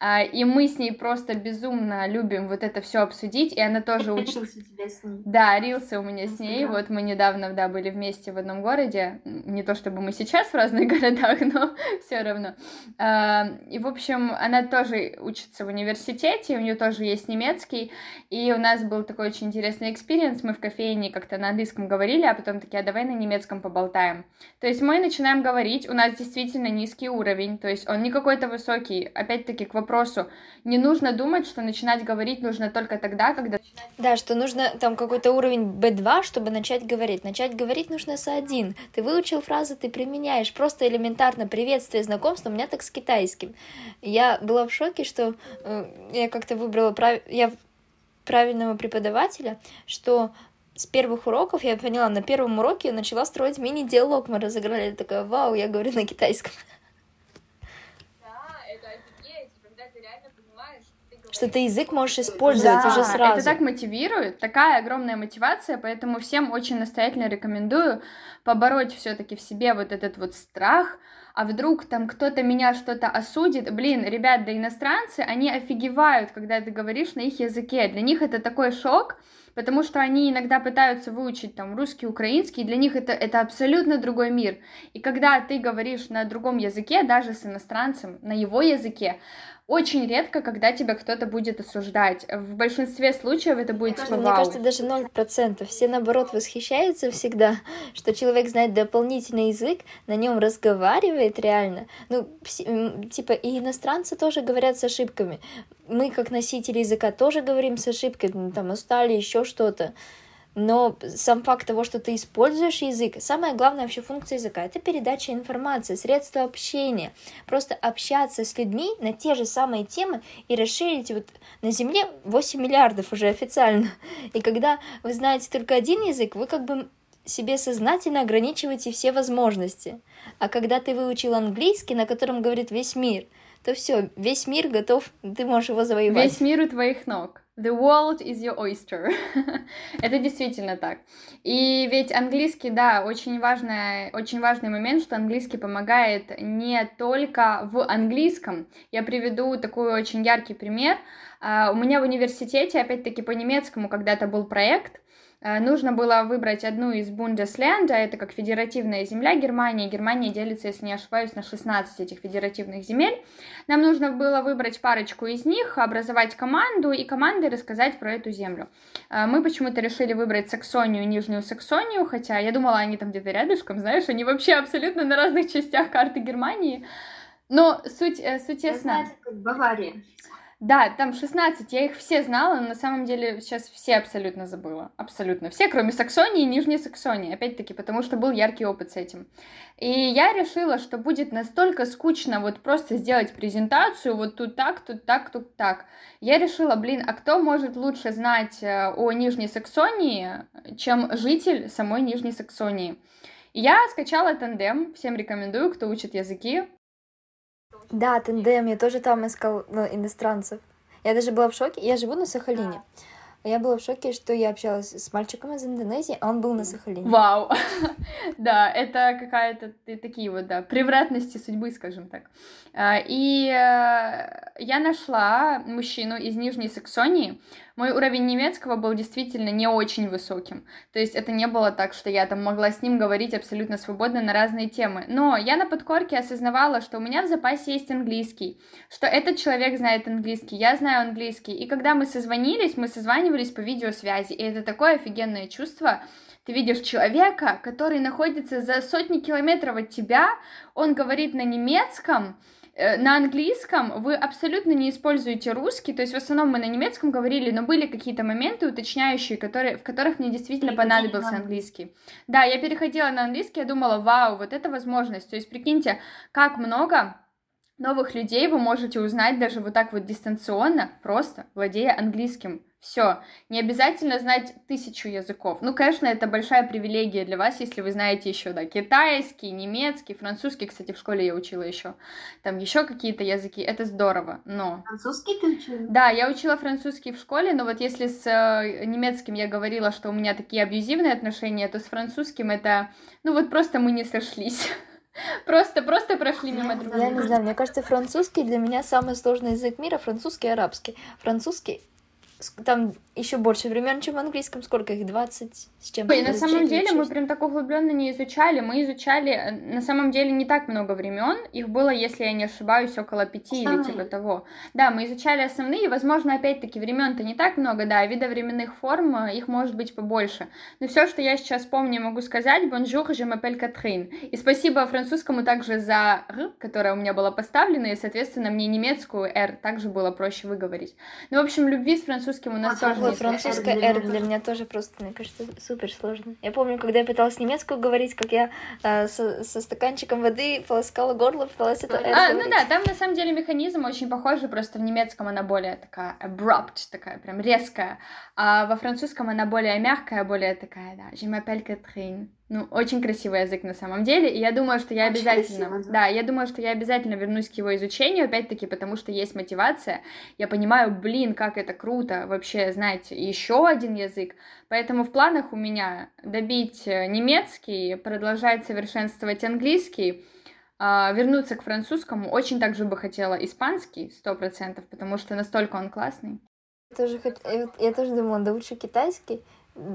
А, и мы с ней просто безумно любим вот это все обсудить, и она тоже учится. Да, рилсы у меня с ней, вот мы недавно, да, были вместе в одном городе, не то чтобы мы сейчас в разных городах, но все равно. А, и, в общем, она тоже учится в университете, у нее тоже есть немецкий, и у нас был такой очень интересный experience, мы в кофейне как-то на английском говорили, а потом такие, а давай на немецком поболтаем. То есть мы начинаем говорить, у нас действительно низкий уровень, то есть он не какой-то высокий, опять-таки к вопросу вопросу. Не нужно думать, что начинать говорить нужно только тогда, когда... Да, что нужно там какой-то уровень B2, чтобы начать говорить. Начать говорить нужно с 1. Ты выучил фразы, ты применяешь. Просто элементарно приветствие, знакомство. У меня так с китайским. Я была в шоке, что э, я как-то выбрала прав... я правильного преподавателя, что с первых уроков я поняла, на первом уроке я начала строить мини-диалог, мы разыграли, я такая, вау, я говорю на китайском. Что ты язык можешь использовать да, уже сразу. Это так мотивирует, такая огромная мотивация, поэтому всем очень настоятельно рекомендую побороть все-таки в себе вот этот вот страх, а вдруг там кто-то меня что-то осудит. Блин, ребят, да иностранцы, они офигевают, когда ты говоришь на их языке. Для них это такой шок, потому что они иногда пытаются выучить там русский, украинский, и для них это, это абсолютно другой мир. И когда ты говоришь на другом языке, даже с иностранцем, на его языке, очень редко, когда тебя кто-то будет осуждать. В большинстве случаев это будет типа Мне кажется, даже ноль процентов. Все, наоборот, восхищаются всегда, что человек знает дополнительный язык, на нем разговаривает реально. Ну, типа, и иностранцы тоже говорят с ошибками. Мы, как носители языка, тоже говорим с ошибками, там, устали, еще что-то но сам факт того, что ты используешь язык, самая главная вообще функция языка, это передача информации, средство общения. Просто общаться с людьми на те же самые темы и расширить вот на Земле 8 миллиардов уже официально. И когда вы знаете только один язык, вы как бы себе сознательно ограничиваете все возможности. А когда ты выучил английский, на котором говорит весь мир, то все, весь мир готов, ты можешь его завоевать. Весь мир у твоих ног. The world is your oyster. Это действительно так. И ведь английский, да, очень, важный, очень важный момент, что английский помогает не только в английском. Я приведу такой очень яркий пример. Uh, у меня в университете, опять-таки по немецкому, когда-то был проект, нужно было выбрать одну из Бундесленда, это как федеративная земля Германии. Германия делится, если не ошибаюсь, на 16 этих федеративных земель. Нам нужно было выбрать парочку из них, образовать команду и командой рассказать про эту землю. Э, мы почему-то решили выбрать Саксонию Нижнюю Саксонию, хотя я думала, они там где-то рядышком, знаешь, они вообще абсолютно на разных частях карты Германии. Но суть, э, суть ясна. Знаете, как Бавария. Да, там 16, я их все знала, но на самом деле сейчас все абсолютно забыла. Абсолютно. Все, кроме Саксонии и Нижней Саксонии. Опять-таки, потому что был яркий опыт с этим. И я решила, что будет настолько скучно вот просто сделать презентацию, вот тут так, тут так, тут так. Я решила, блин, а кто может лучше знать э, о Нижней Саксонии, чем житель самой Нижней Саксонии? Я скачала тандем, всем рекомендую, кто учит языки. Да, тандем, я тоже там искал ну, иностранцев. Я даже была в шоке. Я живу на Сахалине. Я была в шоке, что я общалась с мальчиком из Индонезии, а он был на Сахалине. Вау! да, это какая-то такие вот, да, превратности судьбы, скажем так. А, и э, я нашла мужчину из Нижней Саксонии, мой уровень немецкого был действительно не очень высоким. То есть это не было так, что я там могла с ним говорить абсолютно свободно на разные темы. Но я на подкорке осознавала, что у меня в запасе есть английский, что этот человек знает английский, я знаю английский. И когда мы созвонились, мы созванивались по видеосвязи. И это такое офигенное чувство, ты видишь человека, который находится за сотни километров от тебя, он говорит на немецком, Э, на английском вы абсолютно не используете русский, то есть в основном мы на немецком говорили, но были какие-то моменты уточняющие, которые, в которых мне действительно понадобился английский. Да, я переходила на английский, я думала, вау, вот это возможность. То есть прикиньте, как много новых людей вы можете узнать даже вот так вот дистанционно, просто владея английским. Все. Не обязательно знать тысячу языков. Ну, конечно, это большая привилегия для вас, если вы знаете еще, да, китайский, немецкий, французский. Кстати, в школе я учила еще. Там еще какие-то языки. Это здорово, но... Французский ты учила? Да, я учила французский в школе, но вот если с э, немецким я говорила, что у меня такие абьюзивные отношения, то с французским это... Ну, вот просто мы не сошлись. Просто, просто прошли мимо друг друга. Я не знаю, мне кажется, французский для меня самый сложный язык мира, французский и арабский. Французский там еще больше времен, чем в английском. Сколько их? 20 с чем-то? Ой, на самом деле мы прям так углубленно не изучали. Мы изучали э, на самом деле не так много времен. Их было, если я не ошибаюсь, около пяти или типа того. Да, мы изучали основные. Возможно, опять-таки времен-то не так много, да, вида временных форм э, их может быть побольше. Но все, что я сейчас помню, могу сказать: Bonjour, je m'appelle Catherine. И спасибо французскому также за р, которая у меня была поставлена, и, соответственно, мне немецкую r также было проще выговорить. Ну, в общем, любви с французским французским у нас а, тоже вот французская R для меня тоже просто, мне кажется, супер сложно. Я помню, когда я пыталась немецкую говорить, как я э, со, со стаканчиком воды полоскала горло, пыталась это R А, говорить. ну да, там на самом деле механизм очень похожий, просто в немецком она более такая abrupt, такая прям резкая, а во французском она более мягкая, более такая, да, je m'appelle Catherine. Ну, очень красивый язык на самом деле, и я думаю, что я очень обязательно, красиво, да. да, я думаю, что я обязательно вернусь к его изучению, опять-таки, потому что есть мотивация. Я понимаю, блин, как это круто вообще знать еще один язык. Поэтому в планах у меня добить э, немецкий, продолжать совершенствовать английский, а, вернуться к французскому. Очень также бы хотела испанский, сто процентов, потому что настолько он классный. Я тоже, я тоже думала, да лучше китайский,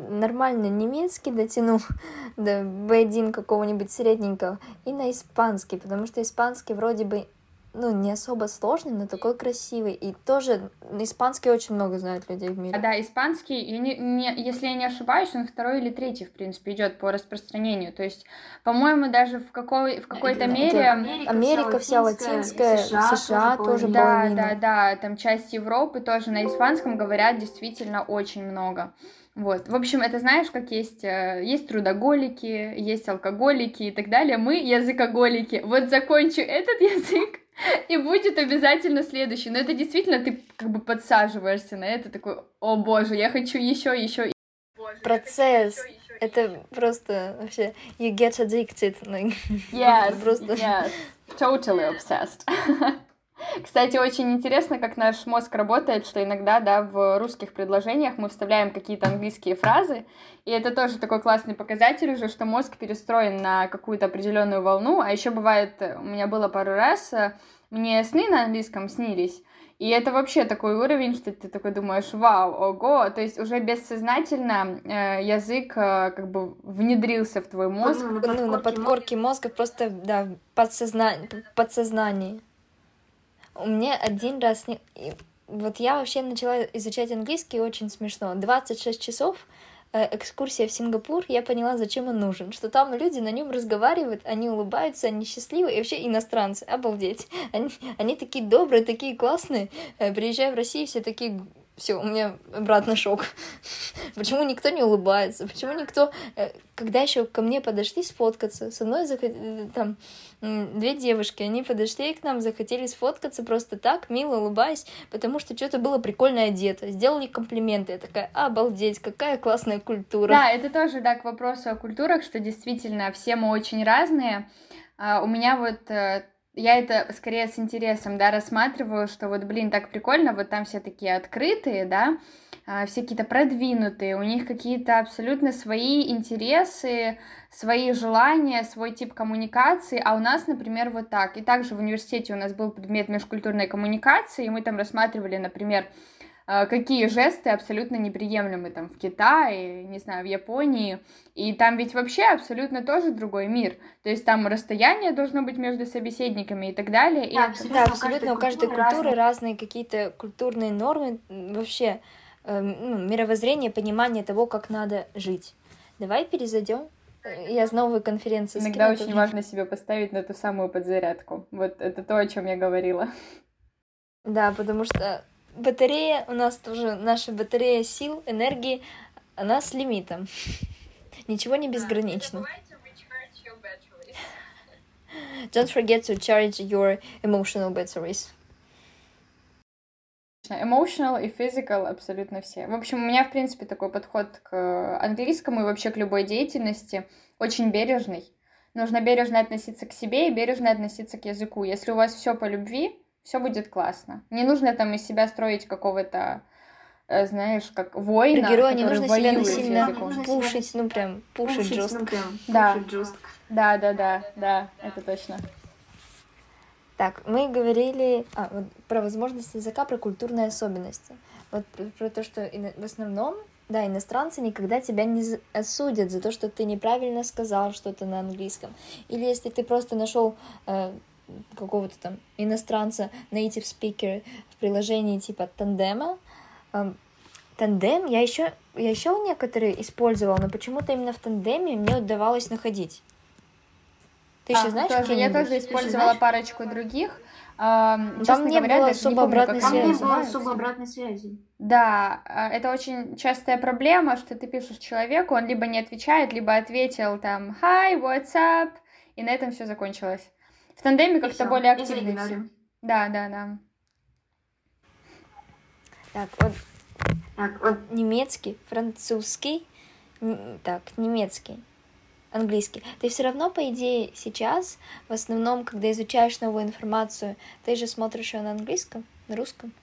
нормально немецкий дотяну до B1 какого-нибудь средненького и на испанский, потому что испанский вроде бы ну, не особо сложный, но такой красивый. И тоже испанский очень много знают людей в мире. Да, испанский, я не, не, если я не ошибаюсь, он второй или третий, в принципе, идет по распространению. То есть, по-моему, даже в, какой, в какой-то мере... Америка, Америка вся латинская, США, США тоже Да, да, да, там часть Европы тоже на испанском говорят действительно очень много. Вот. В общем, это знаешь, как есть, э, есть трудоголики, есть алкоголики и так далее. Мы языкоголики. Вот закончу этот язык, и будет обязательно следующий. Но это действительно ты как бы подсаживаешься на это, такой, о боже, я хочу еще, еще. Процесс. Это просто вообще you get addicted. Yes, просто... yes, totally obsessed. Кстати, очень интересно, как наш мозг работает, что иногда, да, в русских предложениях мы вставляем какие-то английские фразы, и это тоже такой классный показатель уже, что мозг перестроен на какую-то определенную волну, а еще бывает, у меня было пару раз, мне сны на английском снились, И это вообще такой уровень, что ты такой думаешь, вау, ого, то есть уже бессознательно э, язык э, как бы внедрился в твой мозг. Ну, на подкорке, мозга просто, да, подсозна... подсознание. У меня один раз... Не... Вот я вообще начала изучать английский очень смешно. 26 часов Э, экскурсия в Сингапур, я поняла, зачем он нужен. Что там люди на нем разговаривают, они улыбаются, они счастливы, и вообще иностранцы, обалдеть. Они, они такие добрые, такие классные. Э, приезжая в Россию, все такие все, у меня обратно шок. Почему никто не улыбается? Почему никто... Э, когда еще ко мне подошли сфоткаться, со мной захот... Э, там две девушки, они подошли к нам, захотели сфоткаться просто так, мило улыбаясь, потому что что-то было прикольно одето. Сделали комплименты. Я такая, обалдеть, какая классная культура. Да, это тоже, да, к вопросу о культурах, что действительно все мы очень разные. Uh, у меня вот uh, я это скорее с интересом, да, рассматриваю, что вот, блин, так прикольно, вот там все такие открытые, да, а, все какие-то продвинутые, у них какие-то абсолютно свои интересы, свои желания, свой тип коммуникации, а у нас, например, вот так. И также в университете у нас был предмет межкультурной коммуникации, и мы там рассматривали, например, какие жесты абсолютно неприемлемы там в Китае, не знаю, в Японии. И там ведь вообще абсолютно тоже другой мир. То есть там расстояние должно быть между собеседниками и так далее. Да, и абсолютно, да, абсолютно у каждой культуры разные, разные какие-то культурные нормы, вообще э, ну, мировоззрение, понимание того, как надо жить. Давай перезайдем я с новой конференции. Иногда очень тоже. важно себе поставить на ту самую подзарядку. Вот это то, о чем я говорила. Да, потому что батарея, у нас тоже наша батарея сил, энергии, она с лимитом. Ничего не безгранично. Don't forget to charge your emotional batteries. Emotional и physical абсолютно все. В общем, у меня, в принципе, такой подход к английскому и вообще к любой деятельности очень бережный. Нужно бережно относиться к себе и бережно относиться к языку. Если у вас все по любви, все будет классно. Не нужно там из себя строить какого-то, э, знаешь, как воина, Про героя не нужно себя насильно пушить, ну прям пушить, пушить жестко. Ну, прям, да. жестко. Да, да, да, да, это точно. Так, мы говорили а, вот, про возможности языка, про культурные особенности. Вот про то, что в основном, да, иностранцы никогда тебя не осудят за то, что ты неправильно сказал что-то на английском. Или если ты просто нашел э, какого-то там иностранца, native speaker в приложении типа тандема. Тандем я еще, я еще некоторые использовала, но почему-то именно в тандеме мне удавалось находить. Ты а, еще знаешь тоже, Я тоже использовала парочку других. Там не говоря, было особо не обратной связи. Там не было особо обратной связи. Да, а, это очень частая проблема, что ты пишешь человеку, он либо не отвечает, либо ответил там «Hi, what's up?» и на этом все закончилось. В тандеме как-то более активно все. Да, да, да. Так, вот, так, вот немецкий, французский, так, немецкий, английский. Ты все равно, по идее, сейчас, в основном, когда изучаешь новую информацию, ты же смотришь ее на английском, на русском.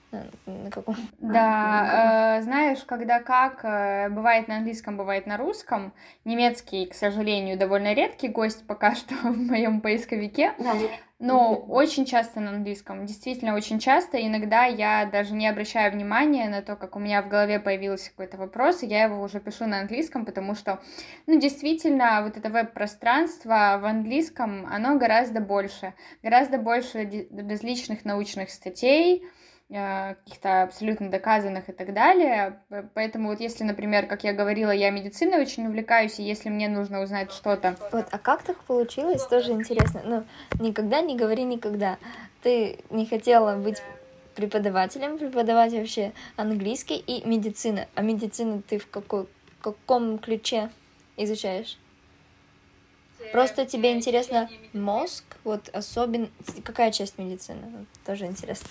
На каком? Да, э, знаешь, когда как, э, бывает на английском, бывает на русском. Немецкий, к сожалению, довольно редкий гость пока что в моем поисковике. Да, но очень часто на английском, действительно очень часто. Иногда я даже не обращаю внимания на то, как у меня в голове появился какой-то вопрос, и я его уже пишу на английском, потому что, ну, действительно, вот это веб-пространство в английском, оно гораздо больше. Гораздо больше различных научных статей, каких-то абсолютно доказанных и так далее. Поэтому вот если, например, как я говорила, я медициной очень увлекаюсь, и если мне нужно узнать что-то... Вот, а как так получилось, тоже интересно. Ну, никогда не говори никогда. Ты не хотела быть преподавателем, преподавать вообще английский и медицина. А медицину ты в какой, каком ключе изучаешь? Просто тебе интересно мозг, вот особенно... Какая часть медицины? Тоже интересно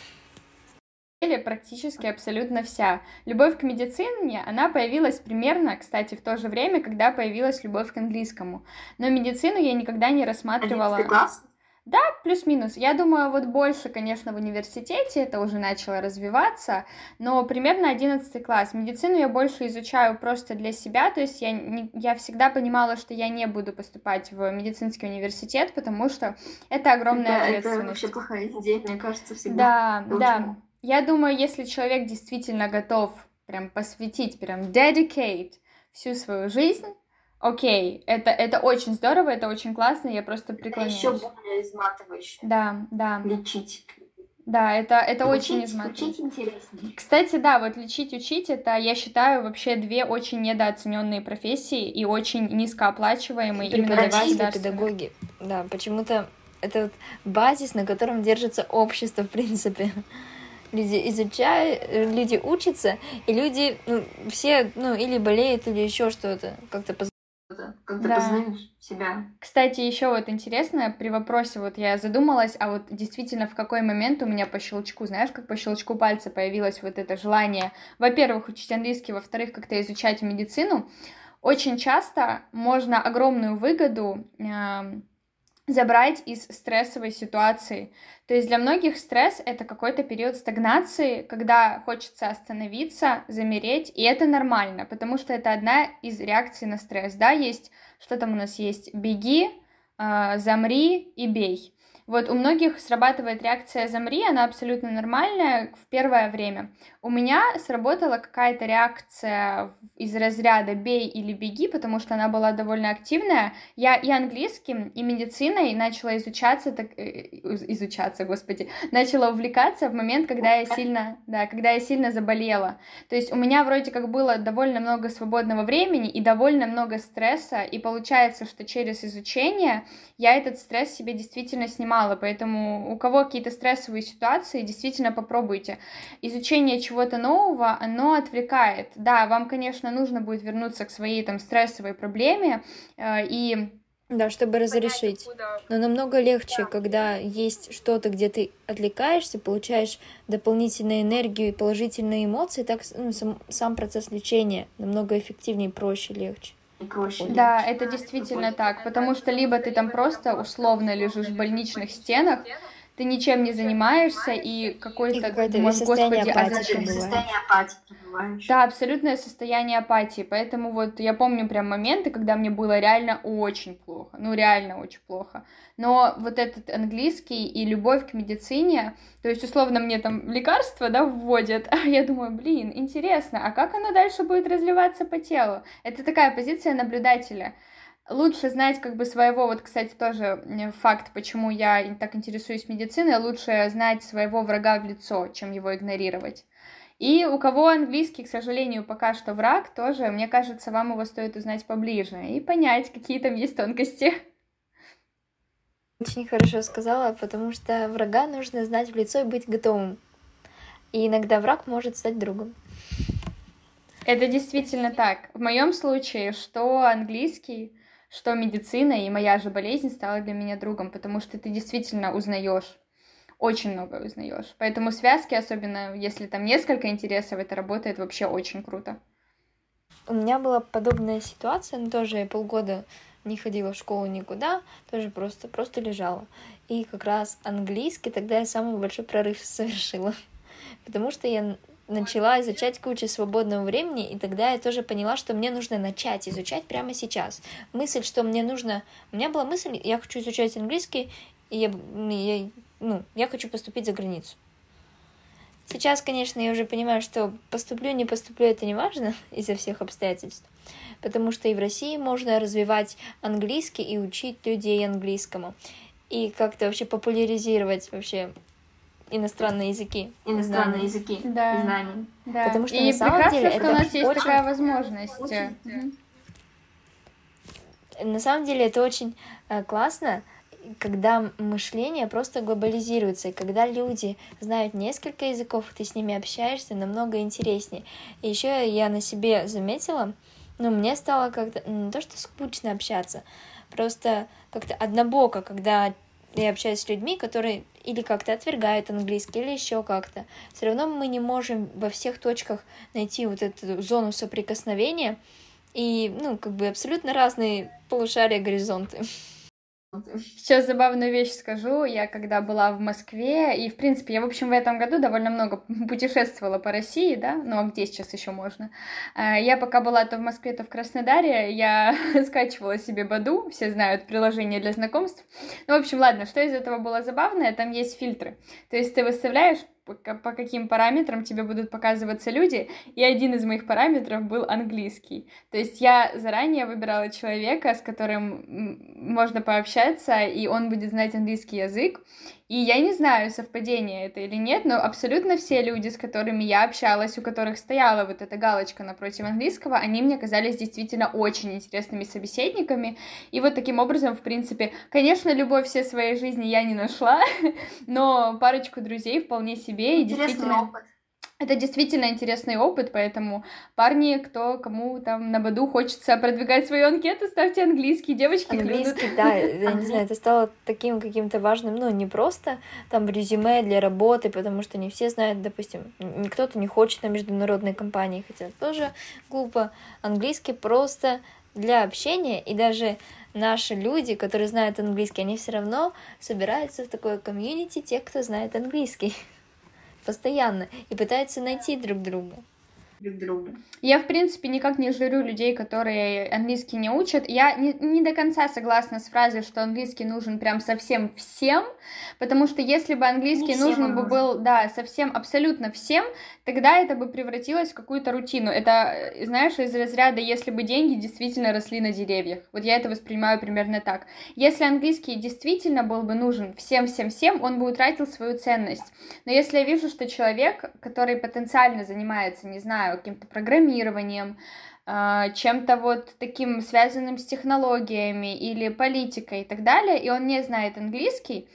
практически абсолютно вся. Любовь к медицине, она появилась примерно, кстати, в то же время, когда появилась любовь к английскому. Но медицину я никогда не рассматривала... класс? Да, плюс-минус. Я думаю, вот больше, конечно, в университете это уже начало развиваться, но примерно 11 класс. Медицину я больше изучаю просто для себя, то есть я, не, я всегда понимала, что я не буду поступать в медицинский университет, потому что это огромная это, ответственность. Это вообще плохая идея, мне кажется, всегда. Да, да. Я думаю, если человек действительно готов прям посвятить, прям dedicate всю свою жизнь, окей, это, это очень здорово, это очень классно, я просто преклоняюсь. Это еще более изматывающе. Да, да. Лечить. Да, это, это учить, очень изматывающе. Учить интереснее. Кстати, да, вот лечить, учить, это, я считаю, вообще две очень недооцененные профессии и очень низкооплачиваемые именно для государства. педагоги, да, почему-то это вот базис, на котором держится общество, в принципе люди изучают, люди учатся, и люди, ну, все, ну, или болеют, или еще что-то, как-то как ты да. познаешь себя. Кстати, еще вот интересно, при вопросе вот я задумалась, а вот действительно в какой момент у меня по щелчку, знаешь, как по щелчку пальца появилось вот это желание, во-первых, учить английский, во-вторых, как-то изучать медицину, очень часто можно огромную выгоду э, забрать из стрессовой ситуации. То есть для многих стресс — это какой-то период стагнации, когда хочется остановиться, замереть, и это нормально, потому что это одна из реакций на стресс. Да, есть, что там у нас есть, беги, э, замри и бей. Вот у многих срабатывает реакция «замри», она абсолютно нормальная в первое время. У меня сработала какая-то реакция из разряда «бей или беги», потому что она была довольно активная. Я и английским, и медициной начала изучаться, так, э, изучаться, господи, начала увлекаться в момент, когда я сильно, да, когда я сильно заболела. То есть у меня вроде как было довольно много свободного времени и довольно много стресса, и получается, что через изучение я этот стресс себе действительно снимала мало, поэтому у кого какие-то стрессовые ситуации, действительно попробуйте. Изучение чего-то нового, оно отвлекает. Да, вам, конечно, нужно будет вернуться к своей там стрессовой проблеме э, и да, чтобы разрешить. Но намного легче, когда есть что-то, где ты отвлекаешься, получаешь дополнительную энергию и положительные эмоции, так ну, сам, сам процесс лечения намного эффективнее, проще, легче. Да, это действительно так, потому что либо ты там просто условно лежишь в больничных стенах, ты ничем не занимаешься, и какой-то, господи, апатии состояние апатии Да, абсолютное состояние апатии, поэтому вот я помню прям моменты, когда мне было реально очень плохо, ну реально очень плохо, но вот этот английский и любовь к медицине, то есть условно мне там лекарства, да, вводят, а я думаю, блин, интересно, а как оно дальше будет разливаться по телу? Это такая позиция наблюдателя, лучше знать как бы своего, вот, кстати, тоже факт, почему я так интересуюсь медициной, лучше знать своего врага в лицо, чем его игнорировать. И у кого английский, к сожалению, пока что враг, тоже, мне кажется, вам его стоит узнать поближе и понять, какие там есть тонкости. Очень хорошо сказала, потому что врага нужно знать в лицо и быть готовым. И иногда враг может стать другом. Это действительно так. В моем случае, что английский, что медицина и моя же болезнь стала для меня другом, потому что ты действительно узнаешь, очень много узнаешь. Поэтому связки, особенно если там несколько интересов, это работает вообще очень круто. У меня была подобная ситуация, но тоже я полгода не ходила в школу никуда, тоже просто, просто лежала. И как раз английский тогда я самый большой прорыв совершила. Потому что я начала изучать кучу свободного времени, и тогда я тоже поняла, что мне нужно начать изучать прямо сейчас. Мысль, что мне нужно... У меня была мысль, я хочу изучать английский, и я, я, ну, я хочу поступить за границу. Сейчас, конечно, я уже понимаю, что поступлю, не поступлю, это не важно из-за всех обстоятельств, потому что и в России можно развивать английский и учить людей английскому, и как-то вообще популяризировать вообще иностранные языки. Иностранные языки. Да. Знания. Да. Потому что и на самом деле что это у нас есть очень... такая возможность. Очень... На самом деле это очень э, классно, когда мышление просто глобализируется, и когда люди знают несколько языков, ты с ними общаешься, намного интереснее. И еще я на себе заметила, ну, мне стало как-то не то, что скучно общаться, просто как-то однобоко, когда я общаюсь с людьми, которые или как-то отвергают английский, или еще как-то. Все равно мы не можем во всех точках найти вот эту зону соприкосновения. И, ну, как бы абсолютно разные полушария горизонты. Сейчас забавную вещь скажу. Я когда была в Москве, и, в принципе, я, в общем, в этом году довольно много путешествовала по России, да, ну, а где сейчас еще можно? А, я пока была то в Москве, то в Краснодаре, я скачивала себе Баду, все знают приложение для знакомств. Ну, в общем, ладно, что из этого было забавное, там есть фильтры. То есть ты выставляешь по каким параметрам тебе будут показываться люди, и один из моих параметров был английский. То есть я заранее выбирала человека, с которым можно пообщаться, и он будет знать английский язык. И я не знаю, совпадение это или нет, но абсолютно все люди, с которыми я общалась, у которых стояла вот эта галочка напротив английского, они мне казались действительно очень интересными собеседниками. И вот таким образом, в принципе, конечно, любовь всей своей жизни я не нашла, но парочку друзей вполне себе. И действительно... опыт. Это действительно интересный опыт, поэтому парни, кто кому там на Баду хочется продвигать свою анкету, ставьте английский, девочки. Английский, да, я не знаю, это стало таким каким-то важным, ну, не просто там резюме для работы, потому что не все знают, допустим, кто-то не хочет на международной компании, хотя тоже глупо. Английский просто для общения, и даже наши люди, которые знают английский, они все равно собираются в такое комьюнити тех, кто знает английский постоянно и пытаются найти друг друга друг другу. Я, в принципе, никак не журю людей, которые английский не учат. Я не, не до конца согласна с фразой, что английский нужен прям совсем всем, потому что если бы английский не нужен бы был, да, совсем абсолютно всем, тогда это бы превратилось в какую-то рутину. Это, знаешь, из разряда, если бы деньги действительно росли на деревьях. Вот я это воспринимаю примерно так. Если английский действительно был бы нужен всем-всем-всем, он бы утратил свою ценность. Но если я вижу, что человек, который потенциально занимается, не знаю, знаю, каким-то программированием, а, чем-то вот таким связанным с технологиями или политикой и так далее, и он не знает английский,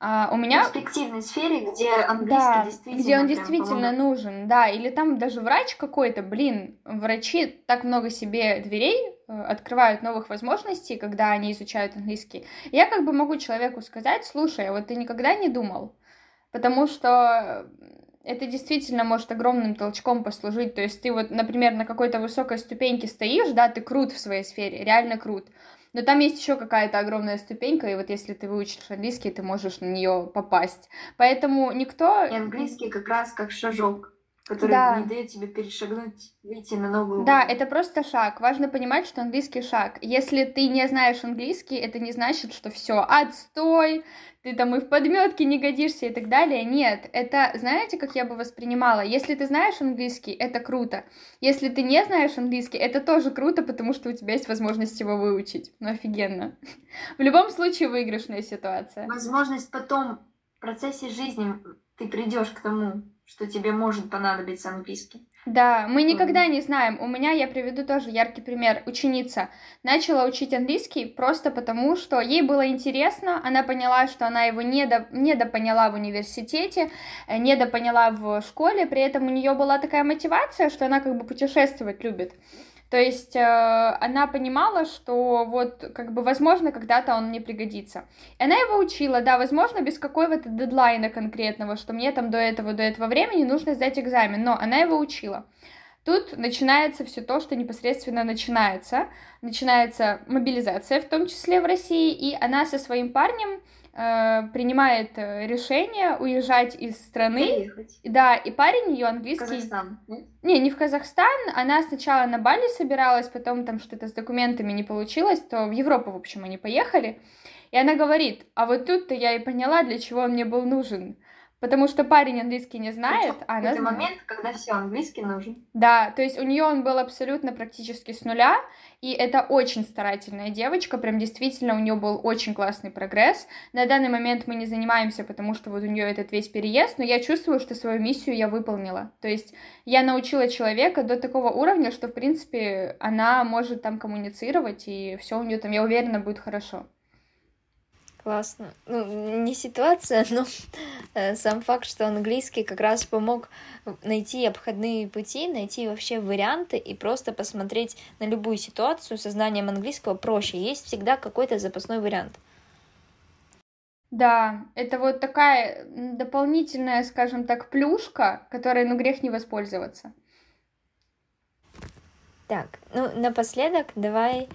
а, у меня... В перспективной сфере, где английский да, действительно... где он действительно нужен, да, или там даже врач какой-то, блин, врачи так много себе дверей э, открывают новых возможностей, когда они изучают английский. Я как бы могу человеку сказать, слушай, а вот ты никогда не думал, потому что это действительно может огромным толчком послужить. То есть ты вот, например, на какой-то высокой ступеньке стоишь, да, ты крут в своей сфере, реально крут. Но там есть еще какая-то огромная ступенька, и вот если ты выучишь английский, ты можешь на нее попасть. Поэтому никто... И английский как раз как шажок который да. не дает тебе перешагнуть, выйти на новую Да, это просто шаг. Важно понимать, что английский шаг. Если ты не знаешь английский, это не значит, что все отстой, ты там и в подметке не годишься и так далее. Нет, это, знаете, как я бы воспринимала? Если ты знаешь английский, это круто. Если ты не знаешь английский, это тоже круто, потому что у тебя есть возможность его выучить. Ну, офигенно. В любом случае выигрышная ситуация. Возможность потом в процессе жизни ты придешь к тому, что тебе может понадобиться английский. Да, мы никогда не знаем. У меня, я приведу тоже яркий пример. Ученица начала учить английский просто потому, что ей было интересно, она поняла, что она его недо, недопоняла в университете, э, недопоняла в школе, при этом у нее была такая мотивация, что она как бы путешествовать любит. То есть э, она понимала, что вот как бы возможно когда-то он мне пригодится. И она его учила, да, возможно без какого-то дедлайна конкретного, что мне там до этого, до этого времени нужно сдать экзамен, но она его учила. Тут начинается все то, что непосредственно начинается. Начинается мобилизация, в том числе в России, и она со своим парнем э, принимает э, решение уезжать из страны. Переехать. Да, и парень ее английский... Казахстан. Не, не в Казахстан. Она сначала на Бали собиралась, потом там что-то с документами не получилось, то в Европу, в общем, они поехали. И она говорит, а вот тут-то я и поняла, для чего он мне был нужен. Потому что парень английский не знает, а она знает. момент, когда все английский нужен. Да, то есть у нее он был абсолютно практически с нуля, и это очень старательная девочка, прям действительно у нее был очень классный прогресс. На данный момент мы не занимаемся, потому что вот у нее этот весь переезд, но я чувствую, что свою миссию я выполнила. То есть я научила человека до такого уровня, что в принципе она может там коммуницировать, и все у нее там, я уверена, будет хорошо. Классно. Ну, не ситуация, но э, сам факт, что английский как раз помог найти обходные пути, найти вообще варианты и просто посмотреть на любую ситуацию со знанием английского проще. Есть всегда какой-то запасной вариант. Да, это вот такая дополнительная, скажем так, плюшка, которой, ну, грех не воспользоваться. Так, ну, напоследок давай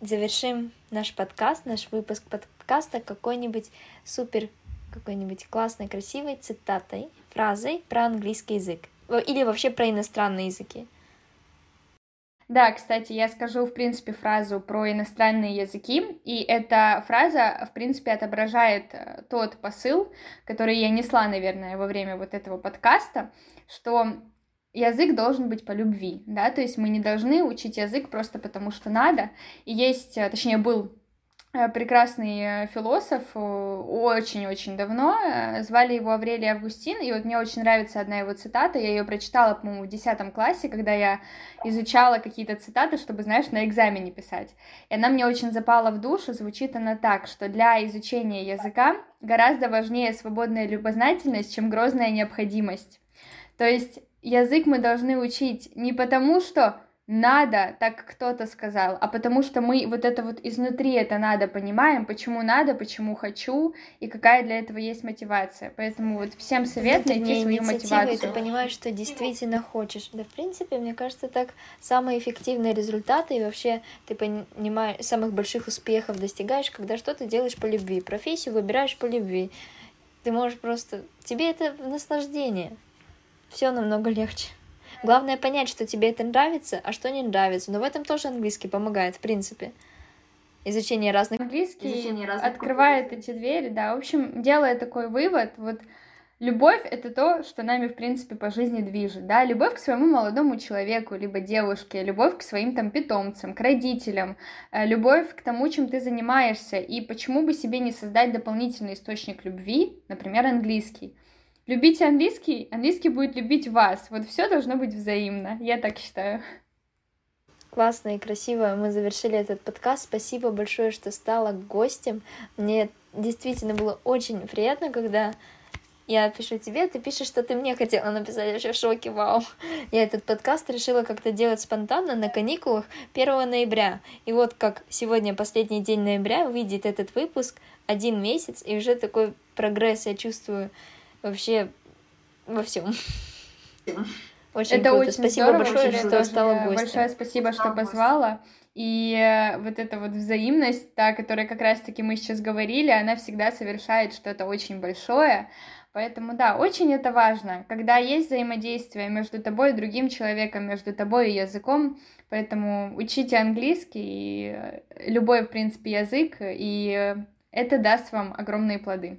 завершим наш подкаст, наш выпуск подкаста какой-нибудь супер, какой-нибудь классной, красивой цитатой, фразой про английский язык или вообще про иностранные языки. Да, кстати, я скажу, в принципе, фразу про иностранные языки, и эта фраза, в принципе, отображает э, тот посыл, который я несла, наверное, во время вот этого подкаста, что язык должен быть по любви, да, то есть мы не должны учить язык просто потому, что надо, и есть, э, точнее, был Э, прекрасный э, философ очень-очень давно. Звали его Аврелий Августин, и вот мне очень нравится одна его цитата. Я ее прочитала, по-моему, в 10 классе, когда я изучала какие-то цитаты, чтобы, знаешь, на экзамене писать. И она мне очень запала в душу. Звучит она так, что для изучения языка гораздо важнее свободная любознательность, чем грозная необходимость. То есть язык мы должны учить не потому, что надо, так кто-то сказал, а потому что мы вот это вот изнутри это надо понимаем, почему надо, почему хочу, и какая для этого есть мотивация. Поэтому вот всем совет это найти свою мотивацию. И ты понимаешь, что действительно хочешь. Да, в принципе, мне кажется, так самые эффективные результаты и вообще ты понимаешь, самых больших успехов достигаешь, когда что-то делаешь по любви, профессию выбираешь по любви. Ты можешь просто... Тебе это наслаждение. Все намного легче. Главное понять, что тебе это нравится, а что не нравится. Но в этом тоже английский помогает, в принципе. Изучение разных... Английский Изучение разных открывает культур. эти двери, да. В общем, делая такой вывод, вот Любовь — это то, что нами, в принципе, по жизни движет, да, любовь к своему молодому человеку, либо девушке, любовь к своим там питомцам, к родителям, э, любовь к тому, чем ты занимаешься, и почему бы себе не создать дополнительный источник любви, например, английский. Любите английский, английский будет любить вас. Вот все должно быть взаимно, я так считаю. Классно и красиво мы завершили этот подкаст. Спасибо большое, что стала гостем. Мне действительно было очень приятно, когда я пишу тебе, ты пишешь, что ты мне хотела написать. Я вообще в шоке, вау. Я этот подкаст решила как-то делать спонтанно на каникулах 1 ноября. И вот как сегодня последний день ноября выйдет этот выпуск, один месяц, и уже такой прогресс я чувствую вообще во всем. Очень Это круто. очень спасибо здорово, большое, что стала гостем. Большое спасибо, что позвала. И э, вот эта вот взаимность, та, о которой как раз-таки мы сейчас говорили, она всегда совершает что-то очень большое. Поэтому да, очень это важно, когда есть взаимодействие между тобой и другим человеком, между тобой и языком. Поэтому учите английский, и э, любой, в принципе, язык, и э, это даст вам огромные плоды.